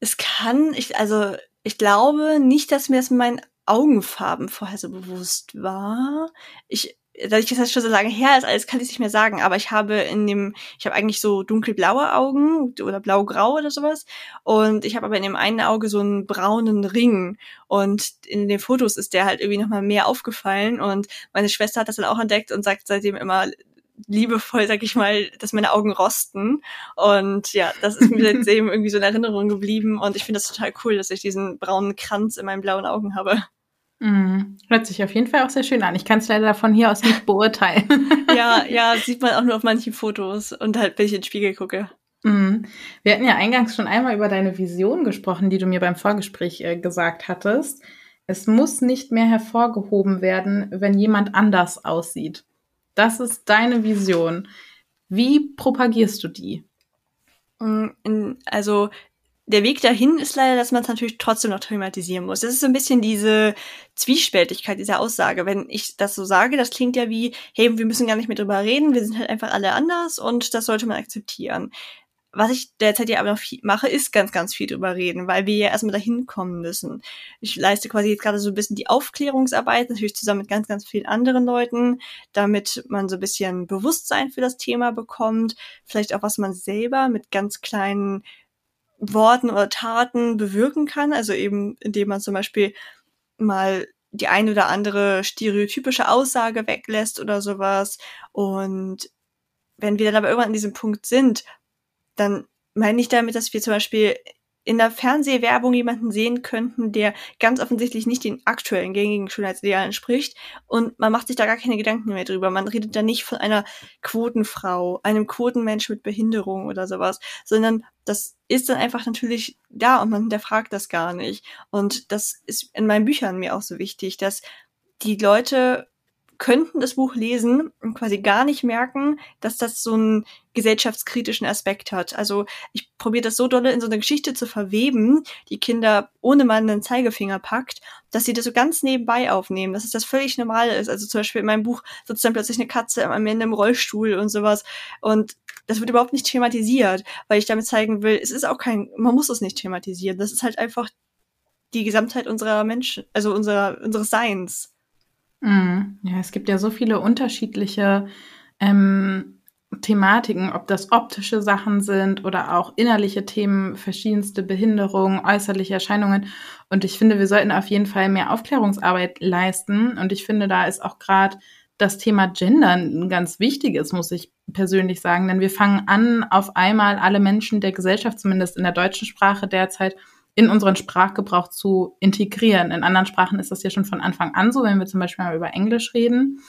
Es kann, ich, also ich glaube nicht, dass mir das mit meinen Augenfarben vorher so bewusst war. Ich dadurch, dass das schon so lange her ist, alles kann ich nicht mehr sagen, aber ich habe in dem, ich habe eigentlich so dunkelblaue Augen oder blau-grau oder sowas und ich habe aber in dem einen Auge so einen braunen Ring und in den Fotos ist der halt irgendwie nochmal mehr aufgefallen und meine Schwester hat das dann auch entdeckt und sagt seitdem immer liebevoll, sag ich mal, dass meine Augen rosten und ja, das ist mir seitdem irgendwie so in Erinnerung geblieben und ich finde das total cool, dass ich diesen braunen Kranz in meinen blauen Augen habe. Mhm. Hört sich auf jeden Fall auch sehr schön an. Ich kann es leider von hier aus nicht beurteilen. ja, ja, sieht man auch nur auf manchen Fotos und halt, wenn ich in den Spiegel gucke. Mhm. Wir hatten ja eingangs schon einmal über deine Vision gesprochen, die du mir beim Vorgespräch äh, gesagt hattest. Es muss nicht mehr hervorgehoben werden, wenn jemand anders aussieht. Das ist deine Vision. Wie propagierst du die? Mm, also der Weg dahin ist leider, dass man es natürlich trotzdem noch thematisieren muss. Das ist so ein bisschen diese Zwiespältigkeit dieser Aussage. Wenn ich das so sage, das klingt ja wie, hey, wir müssen gar nicht mehr drüber reden, wir sind halt einfach alle anders und das sollte man akzeptieren. Was ich derzeit ja aber noch mache, ist ganz, ganz viel drüber reden, weil wir ja erstmal dahin kommen müssen. Ich leiste quasi jetzt gerade so ein bisschen die Aufklärungsarbeit, natürlich zusammen mit ganz, ganz vielen anderen Leuten, damit man so ein bisschen Bewusstsein für das Thema bekommt, vielleicht auch was man selber mit ganz kleinen Worten oder Taten bewirken kann. Also eben, indem man zum Beispiel mal die eine oder andere stereotypische Aussage weglässt oder sowas. Und wenn wir dann aber irgendwann an diesem Punkt sind, dann meine ich damit, dass wir zum Beispiel in der Fernsehwerbung jemanden sehen könnten, der ganz offensichtlich nicht den aktuellen gängigen Schönheitsidealen entspricht und man macht sich da gar keine Gedanken mehr drüber. Man redet da nicht von einer Quotenfrau, einem Quotenmensch mit Behinderung oder sowas, sondern das ist dann einfach natürlich da und man hinterfragt das gar nicht. Und das ist in meinen Büchern mir auch so wichtig, dass die Leute könnten das Buch lesen und quasi gar nicht merken, dass das so einen gesellschaftskritischen Aspekt hat. Also ich probiere das so dolle in so eine Geschichte zu verweben, die Kinder ohne man einen Zeigefinger packt, dass sie das so ganz nebenbei aufnehmen, dass es das völlig normal ist. Also zum Beispiel in meinem Buch sitzt dann plötzlich eine Katze am Ende im Rollstuhl und sowas und das wird überhaupt nicht thematisiert, weil ich damit zeigen will, es ist auch kein, man muss es nicht thematisieren. Das ist halt einfach die Gesamtheit unserer Menschen, also unserer, unseres Seins. Mhm. Ja, es gibt ja so viele unterschiedliche ähm, Thematiken, ob das optische Sachen sind oder auch innerliche Themen, verschiedenste Behinderungen, äußerliche Erscheinungen. Und ich finde, wir sollten auf jeden Fall mehr Aufklärungsarbeit leisten. Und ich finde, da ist auch gerade das Thema Gendern ein ganz wichtiges, muss ich persönlich sagen. Denn wir fangen an, auf einmal alle Menschen der Gesellschaft, zumindest in der deutschen Sprache derzeit, in unseren Sprachgebrauch zu integrieren. In anderen Sprachen ist das ja schon von Anfang an so, wenn wir zum Beispiel mal über Englisch reden.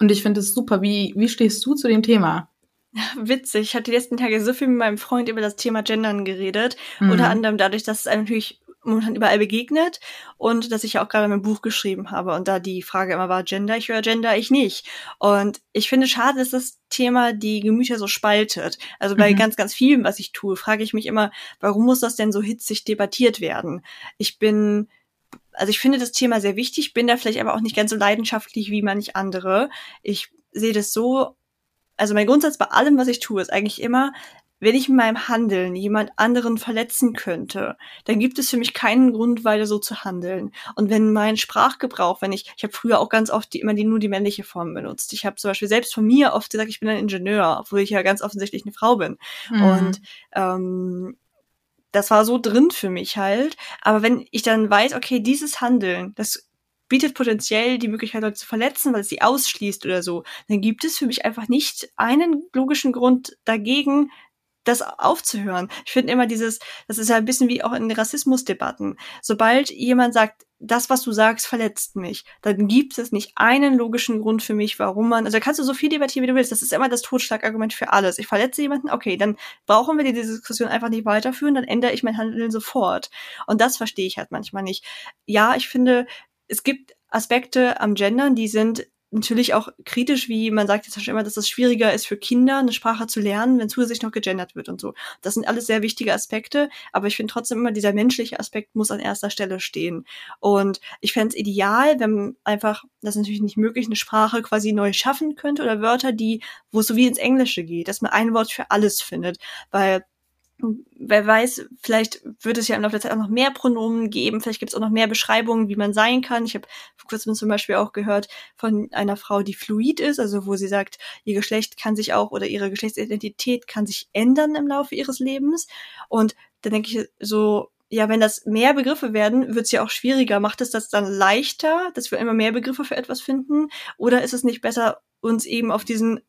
Und ich finde es super. Wie, wie stehst du zu dem Thema? Witzig. Ich hatte die letzten Tage so viel mit meinem Freund über das Thema Gendern geredet. Mhm. Unter anderem dadurch, dass es natürlich momentan überall begegnet und dass ich ja auch gerade mein Buch geschrieben habe und da die Frage immer war, gender ich oder gender ich nicht. Und ich finde schade, dass das Thema die Gemüter so spaltet. Also bei mhm. ganz, ganz vielem, was ich tue, frage ich mich immer, warum muss das denn so hitzig debattiert werden? Ich bin also ich finde das Thema sehr wichtig, bin da vielleicht aber auch nicht ganz so leidenschaftlich wie manch andere. Ich sehe das so, also mein Grundsatz bei allem, was ich tue, ist eigentlich immer, wenn ich in meinem Handeln jemand anderen verletzen könnte, dann gibt es für mich keinen Grund, weiter so zu handeln. Und wenn mein Sprachgebrauch, wenn ich, ich habe früher auch ganz oft die, immer die, nur die männliche Form benutzt. Ich habe zum Beispiel selbst von mir oft gesagt, ich bin ein Ingenieur, obwohl ich ja ganz offensichtlich eine Frau bin. Mhm. Und ähm, das war so drin für mich halt. Aber wenn ich dann weiß, okay, dieses Handeln, das bietet potenziell die Möglichkeit, Leute zu verletzen, weil es sie ausschließt oder so, dann gibt es für mich einfach nicht einen logischen Grund dagegen, das aufzuhören. Ich finde immer dieses, das ist ja ein bisschen wie auch in Rassismusdebatten. Sobald jemand sagt, das, was du sagst, verletzt mich, dann gibt es nicht einen logischen Grund für mich, warum man, also kannst du so viel debattieren, wie du willst. Das ist immer das Totschlagargument für alles. Ich verletze jemanden, okay, dann brauchen wir die Diskussion einfach nicht weiterführen, dann ändere ich mein Handeln sofort. Und das verstehe ich halt manchmal nicht. Ja, ich finde, es gibt Aspekte am Gendern, die sind natürlich auch kritisch, wie man sagt jetzt schon immer, dass es schwieriger ist für Kinder, eine Sprache zu lernen, wenn zusätzlich noch gegendert wird und so. Das sind alles sehr wichtige Aspekte, aber ich finde trotzdem immer, dieser menschliche Aspekt muss an erster Stelle stehen. Und ich fände es ideal, wenn einfach, das ist natürlich nicht möglich, eine Sprache quasi neu schaffen könnte oder Wörter, die, wo es so wie ins Englische geht, dass man ein Wort für alles findet. Weil wer weiß, vielleicht wird es ja im Laufe der Zeit auch noch mehr Pronomen geben, vielleicht gibt es auch noch mehr Beschreibungen, wie man sein kann. Ich habe vor kurzem zum Beispiel auch gehört von einer Frau, die fluid ist, also wo sie sagt, ihr Geschlecht kann sich auch oder ihre Geschlechtsidentität kann sich ändern im Laufe ihres Lebens. Und da denke ich so, ja, wenn das mehr Begriffe werden, wird es ja auch schwieriger. Macht es das dann leichter, dass wir immer mehr Begriffe für etwas finden? Oder ist es nicht besser, uns eben auf diesen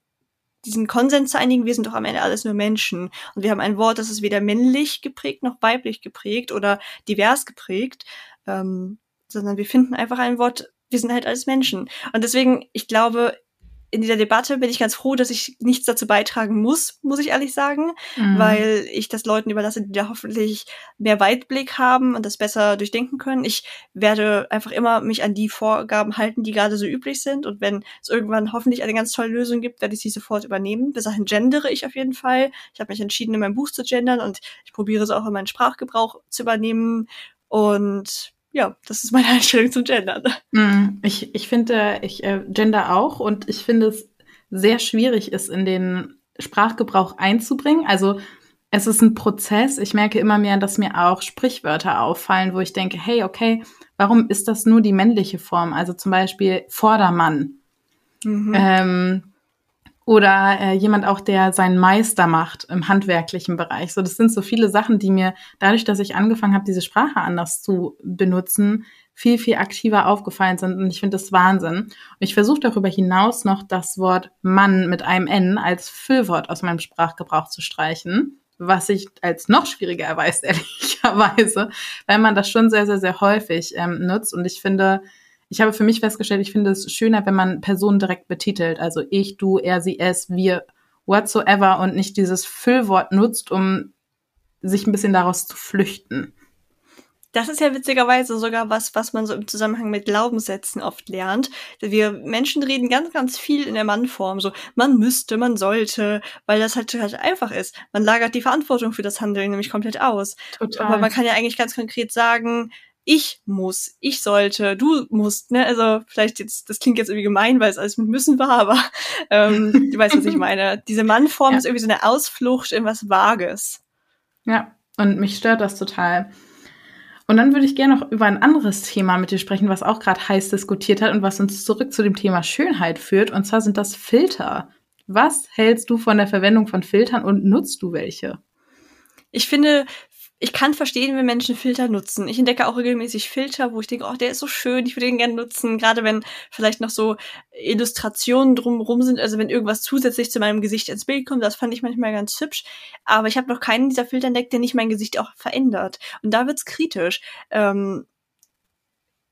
diesen Konsens zu einigen, wir sind doch am Ende alles nur Menschen. Und wir haben ein Wort, das ist weder männlich geprägt noch weiblich geprägt oder divers geprägt, ähm, sondern wir finden einfach ein Wort, wir sind halt alles Menschen. Und deswegen, ich glaube, in dieser Debatte bin ich ganz froh, dass ich nichts dazu beitragen muss, muss ich ehrlich sagen, mhm. weil ich das Leuten überlasse, die da hoffentlich mehr Weitblick haben und das besser durchdenken können. Ich werde einfach immer mich an die Vorgaben halten, die gerade so üblich sind und wenn es irgendwann hoffentlich eine ganz tolle Lösung gibt, werde ich sie sofort übernehmen. Bis dahin gendere ich auf jeden Fall. Ich habe mich entschieden, in meinem Buch zu gendern und ich probiere es auch in meinen Sprachgebrauch zu übernehmen und ja, das ist meine Einstellung zum Gendern. Mm, ich, ich finde, ich äh, gender auch und ich finde es sehr schwierig ist, in den Sprachgebrauch einzubringen. Also es ist ein Prozess. Ich merke immer mehr, dass mir auch Sprichwörter auffallen, wo ich denke, hey, okay, warum ist das nur die männliche Form? Also zum Beispiel Vordermann. Mhm. Ähm, oder äh, jemand auch, der seinen Meister macht im handwerklichen Bereich. So, das sind so viele Sachen, die mir dadurch, dass ich angefangen habe, diese Sprache anders zu benutzen, viel, viel aktiver aufgefallen sind. Und ich finde das Wahnsinn. Und ich versuche darüber hinaus noch das Wort Mann mit einem N als Füllwort aus meinem Sprachgebrauch zu streichen, was sich als noch schwieriger erweist, ehrlicherweise, weil man das schon sehr, sehr, sehr häufig ähm, nutzt. Und ich finde, ich habe für mich festgestellt, ich finde es schöner, wenn man Personen direkt betitelt. Also ich, du, er, sie, es, wir, whatsoever und nicht dieses Füllwort nutzt, um sich ein bisschen daraus zu flüchten. Das ist ja witzigerweise sogar was, was man so im Zusammenhang mit Glaubenssätzen oft lernt. Wir Menschen reden ganz, ganz viel in der Mannform. So, man müsste, man sollte, weil das halt, halt einfach ist. Man lagert die Verantwortung für das Handeln nämlich komplett aus. Total. Aber man kann ja eigentlich ganz konkret sagen, ich muss, ich sollte, du musst, ne? Also vielleicht jetzt, das klingt jetzt irgendwie gemein, weil es alles mit müssen war, aber ähm, du weißt, was ich meine. Diese Mannform ja. ist irgendwie so eine Ausflucht in was Vages. Ja, und mich stört das total. Und dann würde ich gerne noch über ein anderes Thema mit dir sprechen, was auch gerade heiß diskutiert hat und was uns zurück zu dem Thema Schönheit führt. Und zwar sind das Filter. Was hältst du von der Verwendung von Filtern und nutzt du welche? Ich finde, ich kann verstehen, wenn Menschen Filter nutzen. Ich entdecke auch regelmäßig Filter, wo ich denke, oh, der ist so schön, ich würde den gerne nutzen. Gerade wenn vielleicht noch so Illustrationen drumherum sind, also wenn irgendwas zusätzlich zu meinem Gesicht ins Bild kommt, das fand ich manchmal ganz hübsch. Aber ich habe noch keinen dieser Filter entdeckt, der nicht mein Gesicht auch verändert. Und da wird's kritisch. Ähm,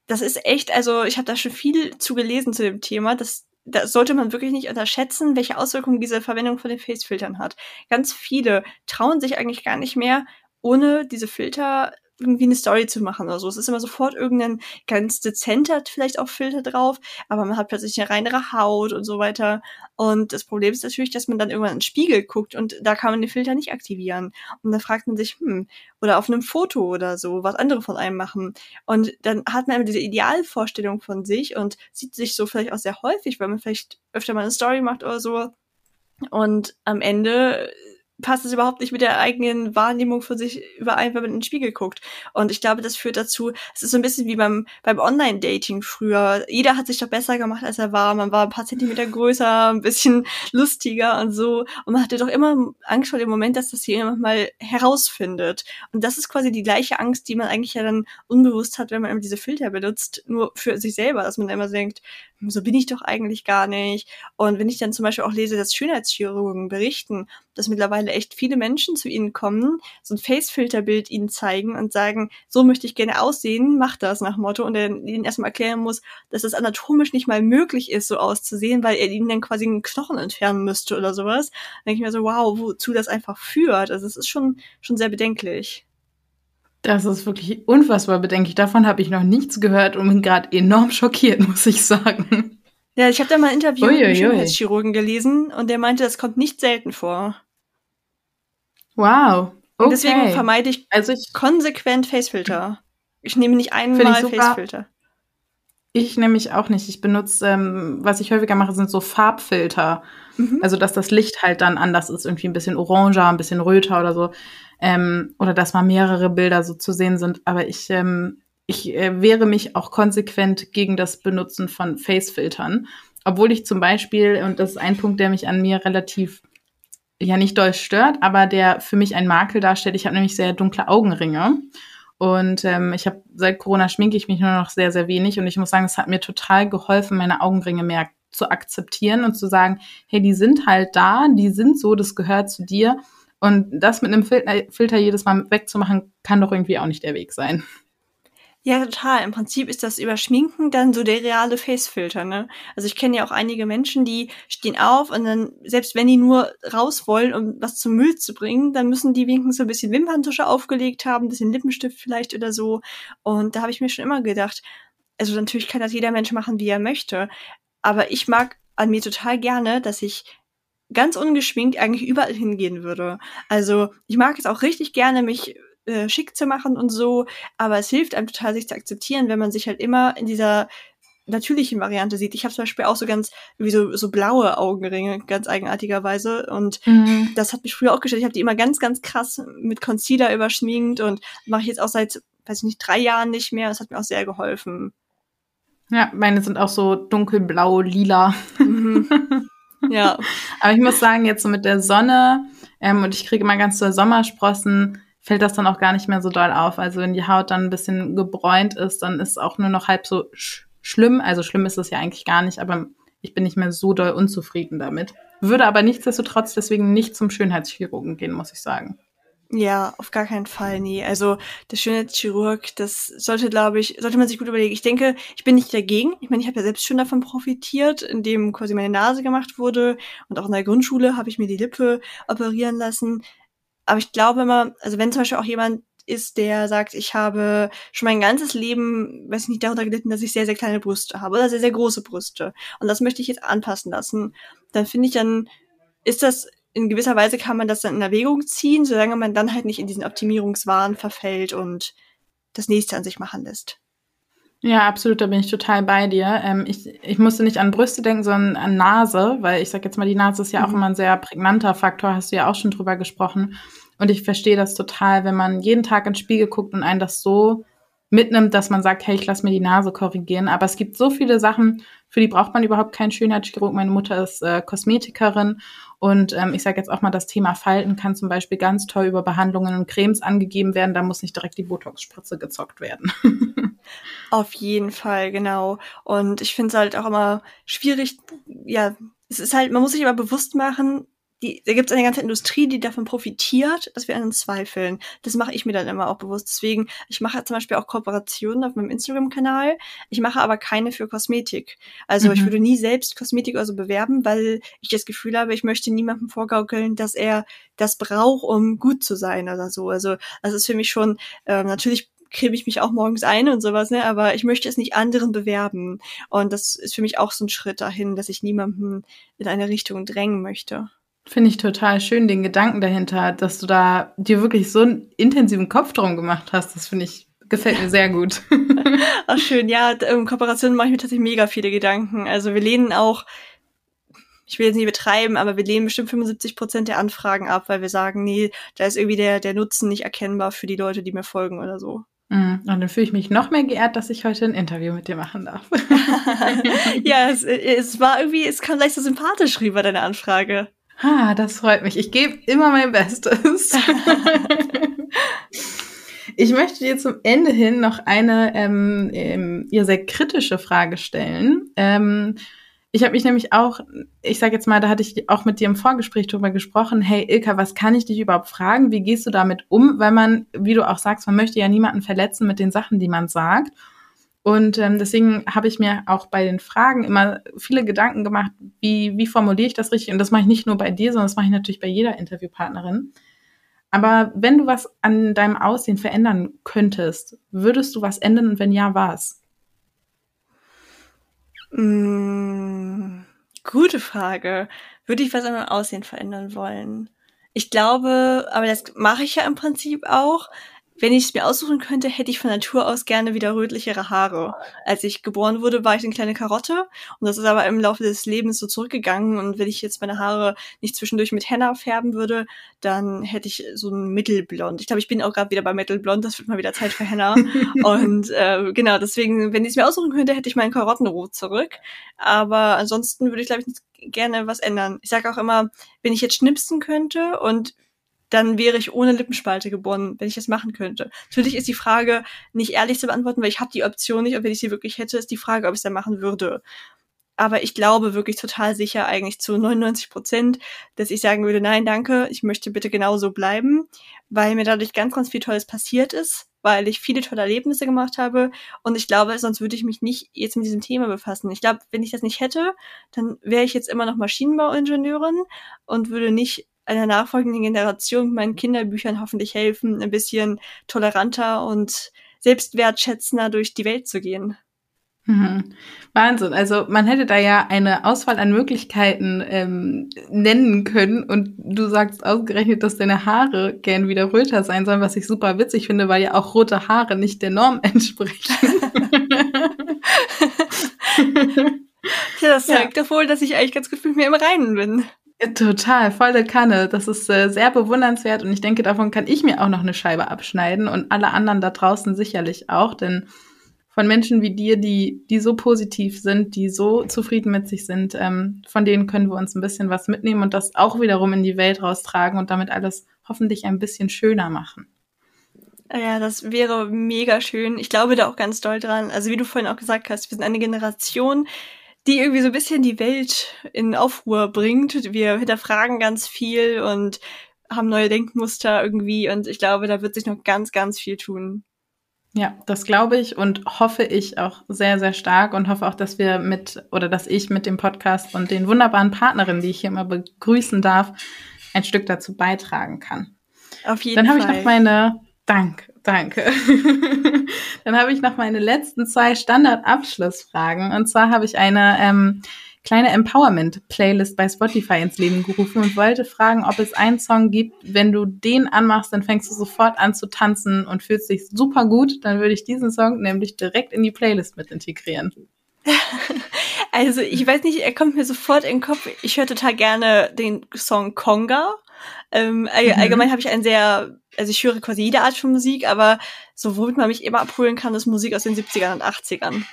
das ist echt, also ich habe da schon viel zu gelesen zu dem Thema. Das, da sollte man wirklich nicht unterschätzen, welche Auswirkungen diese Verwendung von den Facefiltern hat. Ganz viele trauen sich eigentlich gar nicht mehr ohne diese Filter irgendwie eine Story zu machen oder so. Es ist immer sofort irgendein ganz dezenter vielleicht auch Filter drauf, aber man hat plötzlich eine reinere Haut und so weiter. Und das Problem ist natürlich, dass man dann irgendwann in den Spiegel guckt und da kann man den Filter nicht aktivieren. Und dann fragt man sich, hm, oder auf einem Foto oder so, was andere von einem machen. Und dann hat man immer diese Idealvorstellung von sich und sieht sich so vielleicht auch sehr häufig, weil man vielleicht öfter mal eine Story macht oder so. Und am Ende passt es überhaupt nicht mit der eigenen Wahrnehmung von sich überein, wenn man in den Spiegel guckt. Und ich glaube, das führt dazu, es ist so ein bisschen wie beim, beim Online-Dating früher. Jeder hat sich doch besser gemacht, als er war. Man war ein paar Zentimeter größer, ein bisschen lustiger und so. Und man hatte doch immer Angst vor dem Moment, dass das jemand mal herausfindet. Und das ist quasi die gleiche Angst, die man eigentlich ja dann unbewusst hat, wenn man immer diese Filter benutzt, nur für sich selber, dass man immer denkt, so bin ich doch eigentlich gar nicht. Und wenn ich dann zum Beispiel auch lese, dass Schönheitschirurgen berichten, dass mittlerweile echt viele Menschen zu ihnen kommen, so ein Facefilterbild ihnen zeigen und sagen, so möchte ich gerne aussehen, mach das nach Motto und er ihnen erstmal erklären muss, dass es anatomisch nicht mal möglich ist, so auszusehen, weil er ihnen dann quasi einen Knochen entfernen müsste oder sowas. Dann denke ich mir so, wow, wozu das einfach führt. Also es ist schon, schon sehr bedenklich. Das ist wirklich unfassbar bedenklich. Davon habe ich noch nichts gehört und bin gerade enorm schockiert, muss ich sagen. Ja, ich habe da mal ein Interview ui, mit einem Schönheitschirurgen gelesen und der meinte, das kommt nicht selten vor. Wow. Okay. Und deswegen vermeide ich, also ich konsequent Facefilter. Ich nehme nicht einmal Facefilter. Ich nehme mich auch nicht. Ich benutze, ähm, was ich häufiger mache, sind so Farbfilter. Mhm. Also, dass das Licht halt dann anders ist, irgendwie ein bisschen oranger, ein bisschen röter oder so. Ähm, oder dass mal mehrere Bilder so zu sehen sind. Aber ich ähm, ich äh, wehre mich auch konsequent gegen das Benutzen von Face-Filtern. Obwohl ich zum Beispiel, und das ist ein Punkt, der mich an mir relativ ja nicht doll stört, aber der für mich ein Makel darstellt. Ich habe nämlich sehr dunkle Augenringe. Und ähm, ich habe seit Corona schminke ich mich nur noch sehr, sehr wenig. Und ich muss sagen, es hat mir total geholfen, meine Augenringe mehr zu akzeptieren und zu sagen, hey, die sind halt da, die sind so, das gehört zu dir. Und das mit einem Filter, Filter jedes Mal wegzumachen, kann doch irgendwie auch nicht der Weg sein. Ja, total. Im Prinzip ist das Überschminken dann so der reale Facefilter, ne? Also ich kenne ja auch einige Menschen, die stehen auf und dann, selbst wenn die nur raus wollen, um was zum Müll zu bringen, dann müssen die wenigstens so ein bisschen Wimperntusche aufgelegt haben, ein bisschen Lippenstift vielleicht oder so. Und da habe ich mir schon immer gedacht, also natürlich kann das jeder Mensch machen, wie er möchte. Aber ich mag an mir total gerne, dass ich ganz ungeschminkt eigentlich überall hingehen würde. Also ich mag es auch richtig gerne, mich äh, schick zu machen und so, aber es hilft einem total, sich zu akzeptieren, wenn man sich halt immer in dieser natürlichen Variante sieht. Ich habe zum Beispiel auch so ganz wie so, so blaue Augenringe, ganz eigenartigerweise. Und mhm. das hat mich früher auch gestellt. Ich habe die immer ganz, ganz krass mit Concealer überschminkt und mache ich jetzt auch seit, weiß ich nicht, drei Jahren nicht mehr. Das hat mir auch sehr geholfen. Ja, meine sind auch so dunkelblau, lila. Mhm. Ja. Aber ich muss sagen, jetzt so mit der Sonne ähm, und ich kriege immer ganz so Sommersprossen, fällt das dann auch gar nicht mehr so doll auf. Also wenn die Haut dann ein bisschen gebräunt ist, dann ist es auch nur noch halb so sch schlimm. Also schlimm ist es ja eigentlich gar nicht, aber ich bin nicht mehr so doll unzufrieden damit. Würde aber nichtsdestotrotz deswegen nicht zum Schönheitschirurgen gehen, muss ich sagen. Ja, auf gar keinen Fall, nie. Also der Schönheitschirurg, das sollte, glaube ich, sollte man sich gut überlegen. Ich denke, ich bin nicht dagegen. Ich meine, ich habe ja selbst schon davon profitiert, indem quasi meine Nase gemacht wurde und auch in der Grundschule habe ich mir die Lippe operieren lassen. Aber ich glaube immer, also wenn zum Beispiel auch jemand ist, der sagt, ich habe schon mein ganzes Leben, weiß ich nicht, darunter gelitten, dass ich sehr, sehr kleine Brüste habe oder sehr, sehr große Brüste. Und das möchte ich jetzt anpassen lassen. Dann finde ich dann, ist das, in gewisser Weise kann man das dann in Erwägung ziehen, solange man dann halt nicht in diesen Optimierungswahn verfällt und das nächste an sich machen lässt. Ja, absolut, da bin ich total bei dir. Ähm, ich, ich musste nicht an Brüste denken, sondern an Nase, weil ich sag jetzt mal, die Nase ist ja mhm. auch immer ein sehr prägnanter Faktor, hast du ja auch schon drüber gesprochen. Und ich verstehe das total, wenn man jeden Tag ins Spiegel guckt und einen das so mitnimmt, dass man sagt, hey, ich lass mir die Nase korrigieren. Aber es gibt so viele Sachen, für die braucht man überhaupt keinen Schönheitschirurg. Meine Mutter ist äh, Kosmetikerin und ähm, ich sage jetzt auch mal, das Thema Falten kann zum Beispiel ganz toll über Behandlungen und Cremes angegeben werden. Da muss nicht direkt die Botox-Spritze gezockt werden. Auf jeden Fall, genau. Und ich finde es halt auch immer schwierig, ja, es ist halt, man muss sich aber bewusst machen, die, da gibt es eine ganze Industrie, die davon profitiert, dass wir an uns zweifeln. Das mache ich mir dann immer auch bewusst. Deswegen, ich mache zum Beispiel auch Kooperationen auf meinem Instagram-Kanal. Ich mache aber keine für Kosmetik. Also mhm. ich würde nie selbst Kosmetik oder so bewerben, weil ich das Gefühl habe, ich möchte niemandem vorgaukeln, dass er das braucht, um gut zu sein oder so. Also das ist für mich schon, äh, natürlich creme ich mich auch morgens ein und sowas, ne? Aber ich möchte es nicht anderen bewerben. Und das ist für mich auch so ein Schritt dahin, dass ich niemanden in eine Richtung drängen möchte. Finde ich total schön, den Gedanken dahinter, dass du da dir wirklich so einen intensiven Kopf drum gemacht hast. Das finde ich, gefällt mir sehr gut. Ach schön, ja, in Kooperation mache ich mir tatsächlich mega viele Gedanken. Also wir lehnen auch, ich will jetzt nicht betreiben, aber wir lehnen bestimmt 75 Prozent der Anfragen ab, weil wir sagen, nee, da ist irgendwie der, der Nutzen nicht erkennbar für die Leute, die mir folgen oder so. Mm, und dann fühle ich mich noch mehr geehrt, dass ich heute ein Interview mit dir machen darf. ja, es, es war irgendwie, es kam gleich so sympathisch rüber, deine Anfrage. Ah, das freut mich. Ich gebe immer mein Bestes. ich möchte dir zum Ende hin noch eine ähm, ähm, ja, sehr kritische Frage stellen. Ähm, ich habe mich nämlich auch, ich sage jetzt mal, da hatte ich auch mit dir im Vorgespräch drüber gesprochen, hey Ilka, was kann ich dich überhaupt fragen? Wie gehst du damit um? Weil man, wie du auch sagst, man möchte ja niemanden verletzen mit den Sachen, die man sagt. Und ähm, deswegen habe ich mir auch bei den Fragen immer viele Gedanken gemacht, wie, wie formuliere ich das richtig? Und das mache ich nicht nur bei dir, sondern das mache ich natürlich bei jeder Interviewpartnerin. Aber wenn du was an deinem Aussehen verändern könntest, würdest du was ändern und wenn ja, was? Mm, gute Frage. Würde ich was an meinem Aussehen verändern wollen? Ich glaube, aber das mache ich ja im Prinzip auch. Wenn ich es mir aussuchen könnte, hätte ich von Natur aus gerne wieder rötlichere Haare. Als ich geboren wurde, war ich eine kleine Karotte und das ist aber im Laufe des Lebens so zurückgegangen und wenn ich jetzt meine Haare nicht zwischendurch mit Henna färben würde, dann hätte ich so ein Mittelblond. Ich glaube, ich bin auch gerade wieder bei Mittelblond, das wird mal wieder Zeit für Henna. und äh, genau, deswegen, wenn ich es mir aussuchen könnte, hätte ich meinen Karottenrot zurück. Aber ansonsten würde ich, glaube ich, gerne was ändern. Ich sage auch immer, wenn ich jetzt schnipsen könnte und dann wäre ich ohne Lippenspalte geboren, wenn ich das machen könnte. Natürlich ist die Frage nicht ehrlich zu beantworten, weil ich habe die Option nicht und wenn ich sie wirklich hätte, ist die Frage, ob ich es dann machen würde. Aber ich glaube wirklich total sicher eigentlich zu 99 Prozent, dass ich sagen würde, nein, danke, ich möchte bitte genauso bleiben, weil mir dadurch ganz, ganz viel Tolles passiert ist, weil ich viele tolle Erlebnisse gemacht habe und ich glaube, sonst würde ich mich nicht jetzt mit diesem Thema befassen. Ich glaube, wenn ich das nicht hätte, dann wäre ich jetzt immer noch Maschinenbauingenieurin und würde nicht einer nachfolgenden Generation mit meinen Kinderbüchern hoffentlich helfen, ein bisschen toleranter und selbstwertschätzender durch die Welt zu gehen. Mhm. Wahnsinn. Also man hätte da ja eine Auswahl an Möglichkeiten ähm, nennen können und du sagst ausgerechnet, dass deine Haare gern wieder röter sein sollen, was ich super witzig finde, weil ja auch rote Haare nicht der Norm entsprechen. ja, das zeigt ja. doch wohl, dass ich eigentlich ganz gut mit mir im Reinen bin. Total, volle Kanne. Das ist äh, sehr bewundernswert und ich denke, davon kann ich mir auch noch eine Scheibe abschneiden und alle anderen da draußen sicherlich auch, denn von Menschen wie dir, die, die so positiv sind, die so zufrieden mit sich sind, ähm, von denen können wir uns ein bisschen was mitnehmen und das auch wiederum in die Welt raustragen und damit alles hoffentlich ein bisschen schöner machen. Ja, das wäre mega schön. Ich glaube da auch ganz doll dran. Also wie du vorhin auch gesagt hast, wir sind eine Generation, die irgendwie so ein bisschen die Welt in Aufruhr bringt. Wir hinterfragen ganz viel und haben neue Denkmuster irgendwie und ich glaube, da wird sich noch ganz, ganz viel tun. Ja, das glaube ich und hoffe ich auch sehr, sehr stark und hoffe auch, dass wir mit oder dass ich mit dem Podcast und den wunderbaren Partnerinnen, die ich hier immer begrüßen darf, ein Stück dazu beitragen kann. Auf jeden Dann Fall. Dann habe ich noch meine, dank, danke. Dann habe ich noch meine letzten zwei Standardabschlussfragen. Und zwar habe ich eine ähm, kleine Empowerment-Playlist bei Spotify ins Leben gerufen und wollte fragen, ob es einen Song gibt, wenn du den anmachst, dann fängst du sofort an zu tanzen und fühlst dich super gut. Dann würde ich diesen Song nämlich direkt in die Playlist mit integrieren. Also ich weiß nicht, er kommt mir sofort in den Kopf. Ich höre total gerne den Song Conga. Ähm, mhm. Allgemein habe ich ein sehr, also ich höre quasi jede Art von Musik, aber so womit man mich immer abholen kann, ist Musik aus den 70ern und 80ern.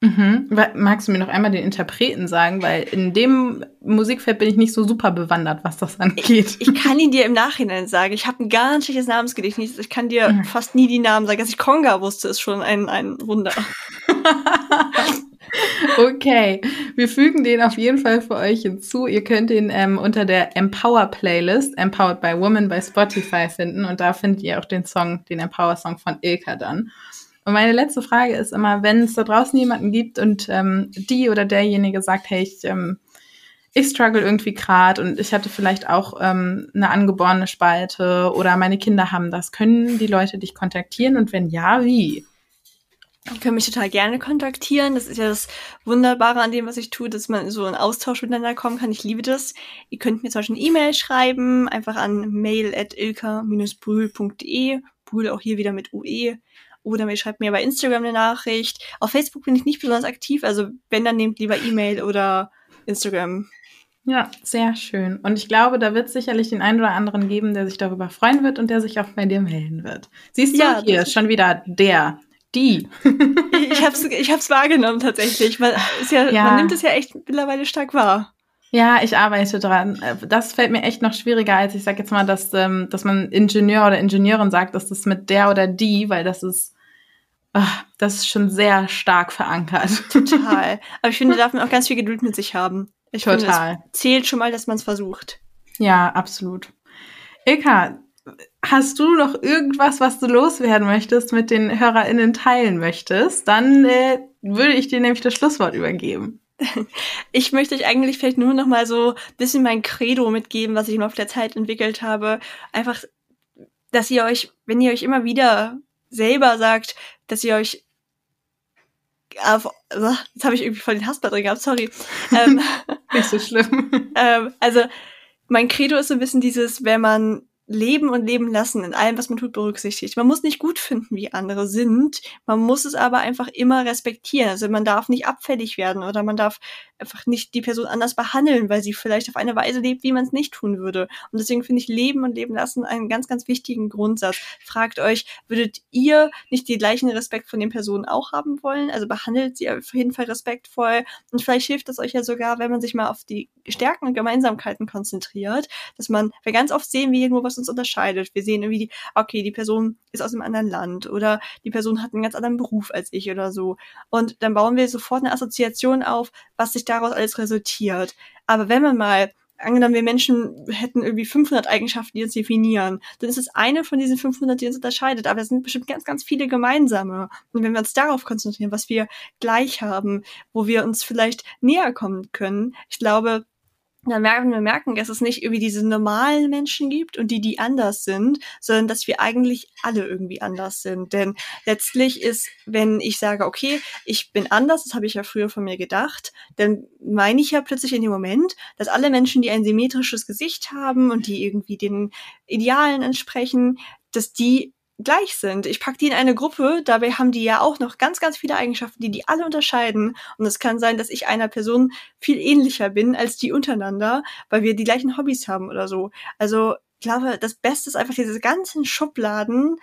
Mhm. Magst du mir noch einmal den Interpreten sagen? Weil in dem Musikfeld bin ich nicht so super bewandert, was das angeht. Ich, ich kann ihn dir im Nachhinein sagen. Ich habe ein ganz schlechtes Namensgedächtnis. Ich kann dir mhm. fast nie die Namen sagen. Dass ich Konga wusste, ist schon ein, ein Wunder. okay, wir fügen den auf jeden Fall für euch hinzu. Ihr könnt ihn ähm, unter der Empower Playlist, Empowered by Woman bei Spotify finden und da findet ihr auch den Song, den Empower Song von Ilka dann. Und meine letzte Frage ist immer, wenn es da draußen jemanden gibt und ähm, die oder derjenige sagt, hey, ich, ähm, ich struggle irgendwie gerade und ich hatte vielleicht auch ähm, eine angeborene Spalte oder meine Kinder haben das, können die Leute dich kontaktieren und wenn ja, wie? Die können mich total gerne kontaktieren. Das ist ja das Wunderbare an dem, was ich tue, dass man so in Austausch miteinander kommen kann. Ich liebe das. Ihr könnt mir zum Beispiel eine E-Mail schreiben, einfach an mail at ilka-brühl.de. Brühl auch hier wieder mit UE oder mir schreibt mir bei Instagram eine Nachricht. Auf Facebook bin ich nicht besonders aktiv, also wenn, dann nehmt lieber E-Mail oder Instagram. Ja, sehr schön. Und ich glaube, da wird es sicherlich den einen oder anderen geben, der sich darüber freuen wird und der sich auch bei dir melden wird. Siehst du, ja, hier ist schon wieder der, die. ich hab's, ich hab's wahrgenommen tatsächlich. Man, ist ja, ja. man nimmt es ja echt mittlerweile stark wahr. Ja, ich arbeite dran. Das fällt mir echt noch schwieriger, als ich sag jetzt mal, dass, ähm, dass man Ingenieur oder Ingenieurin sagt, dass das mit der oder die, weil das ist Ach, das ist schon sehr stark verankert. Total. Aber ich finde, da darf man auch ganz viel Geduld mit sich haben. Ich Total. Finde, es zählt schon mal, dass man es versucht. Ja, absolut. Ilka, hast du noch irgendwas, was du loswerden möchtest, mit den HörerInnen teilen möchtest? Dann äh, würde ich dir nämlich das Schlusswort übergeben. Ich möchte euch eigentlich vielleicht nur noch mal so ein bisschen mein Credo mitgeben, was ich im Laufe der Zeit entwickelt habe. Einfach, dass ihr euch, wenn ihr euch immer wieder selber sagt, dass ihr euch jetzt habe ich irgendwie voll den Hassball drin gehabt, sorry. Ähm, Nicht so schlimm. ähm, also mein Credo ist so ein bisschen dieses, wenn man leben und leben lassen in allem, was man tut, berücksichtigt. Man muss nicht gut finden, wie andere sind. Man muss es aber einfach immer respektieren. Also man darf nicht abfällig werden oder man darf einfach nicht die Person anders behandeln, weil sie vielleicht auf eine Weise lebt, wie man es nicht tun würde. Und deswegen finde ich Leben und Leben lassen einen ganz, ganz wichtigen Grundsatz. Fragt euch, würdet ihr nicht den gleichen Respekt von den Personen auch haben wollen? Also behandelt sie auf jeden Fall respektvoll. Und vielleicht hilft es euch ja sogar, wenn man sich mal auf die Stärken und Gemeinsamkeiten konzentriert, dass man, wir ganz oft sehen wir irgendwo, was uns unterscheidet. Wir sehen irgendwie, okay, die Person ist aus einem anderen Land oder die Person hat einen ganz anderen Beruf als ich oder so. Und dann bauen wir sofort eine Assoziation auf, was sich daraus alles resultiert. Aber wenn man mal angenommen, wir Menschen hätten irgendwie 500 Eigenschaften, die uns definieren, dann ist es eine von diesen 500, die uns unterscheidet. Aber es sind bestimmt ganz, ganz viele gemeinsame. Und wenn wir uns darauf konzentrieren, was wir gleich haben, wo wir uns vielleicht näher kommen können, ich glaube, dann merken wir merken, dass es nicht irgendwie diese normalen Menschen gibt und die, die anders sind, sondern dass wir eigentlich alle irgendwie anders sind. Denn letztlich ist, wenn ich sage, okay, ich bin anders, das habe ich ja früher von mir gedacht, dann meine ich ja plötzlich in dem Moment, dass alle Menschen, die ein symmetrisches Gesicht haben und die irgendwie den Idealen entsprechen, dass die gleich sind. Ich packe die in eine Gruppe, dabei haben die ja auch noch ganz, ganz viele Eigenschaften, die die alle unterscheiden. Und es kann sein, dass ich einer Person viel ähnlicher bin als die untereinander, weil wir die gleichen Hobbys haben oder so. Also ich glaube, das Beste ist einfach diese ganzen Schubladen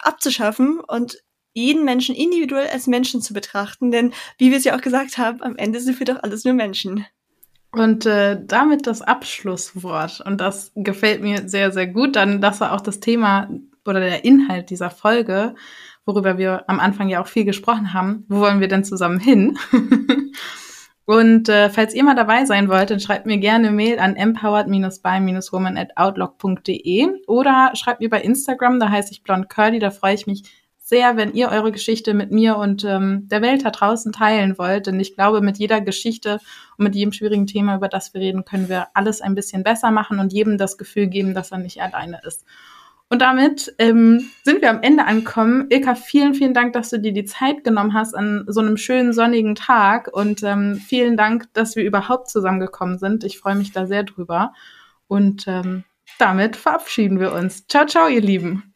abzuschaffen und jeden Menschen individuell als Menschen zu betrachten. Denn wie wir es ja auch gesagt haben, am Ende sind wir doch alles nur Menschen. Und äh, damit das Abschlusswort. Und das gefällt mir sehr, sehr gut. Dann, dass er auch das Thema oder der Inhalt dieser Folge, worüber wir am Anfang ja auch viel gesprochen haben. Wo wollen wir denn zusammen hin? Und äh, falls ihr mal dabei sein wollt, dann schreibt mir gerne Mail an empowered-by-woman at outlook.de oder schreibt mir bei Instagram, da heiße ich blond curly, da freue ich mich sehr, wenn ihr eure Geschichte mit mir und ähm, der Welt da draußen teilen wollt. Denn ich glaube, mit jeder Geschichte und mit jedem schwierigen Thema, über das wir reden, können wir alles ein bisschen besser machen und jedem das Gefühl geben, dass er nicht alleine ist. Und damit ähm, sind wir am Ende angekommen. Ilka, vielen, vielen Dank, dass du dir die Zeit genommen hast an so einem schönen sonnigen Tag. Und ähm, vielen Dank, dass wir überhaupt zusammengekommen sind. Ich freue mich da sehr drüber. Und ähm, damit verabschieden wir uns. Ciao, ciao, ihr Lieben.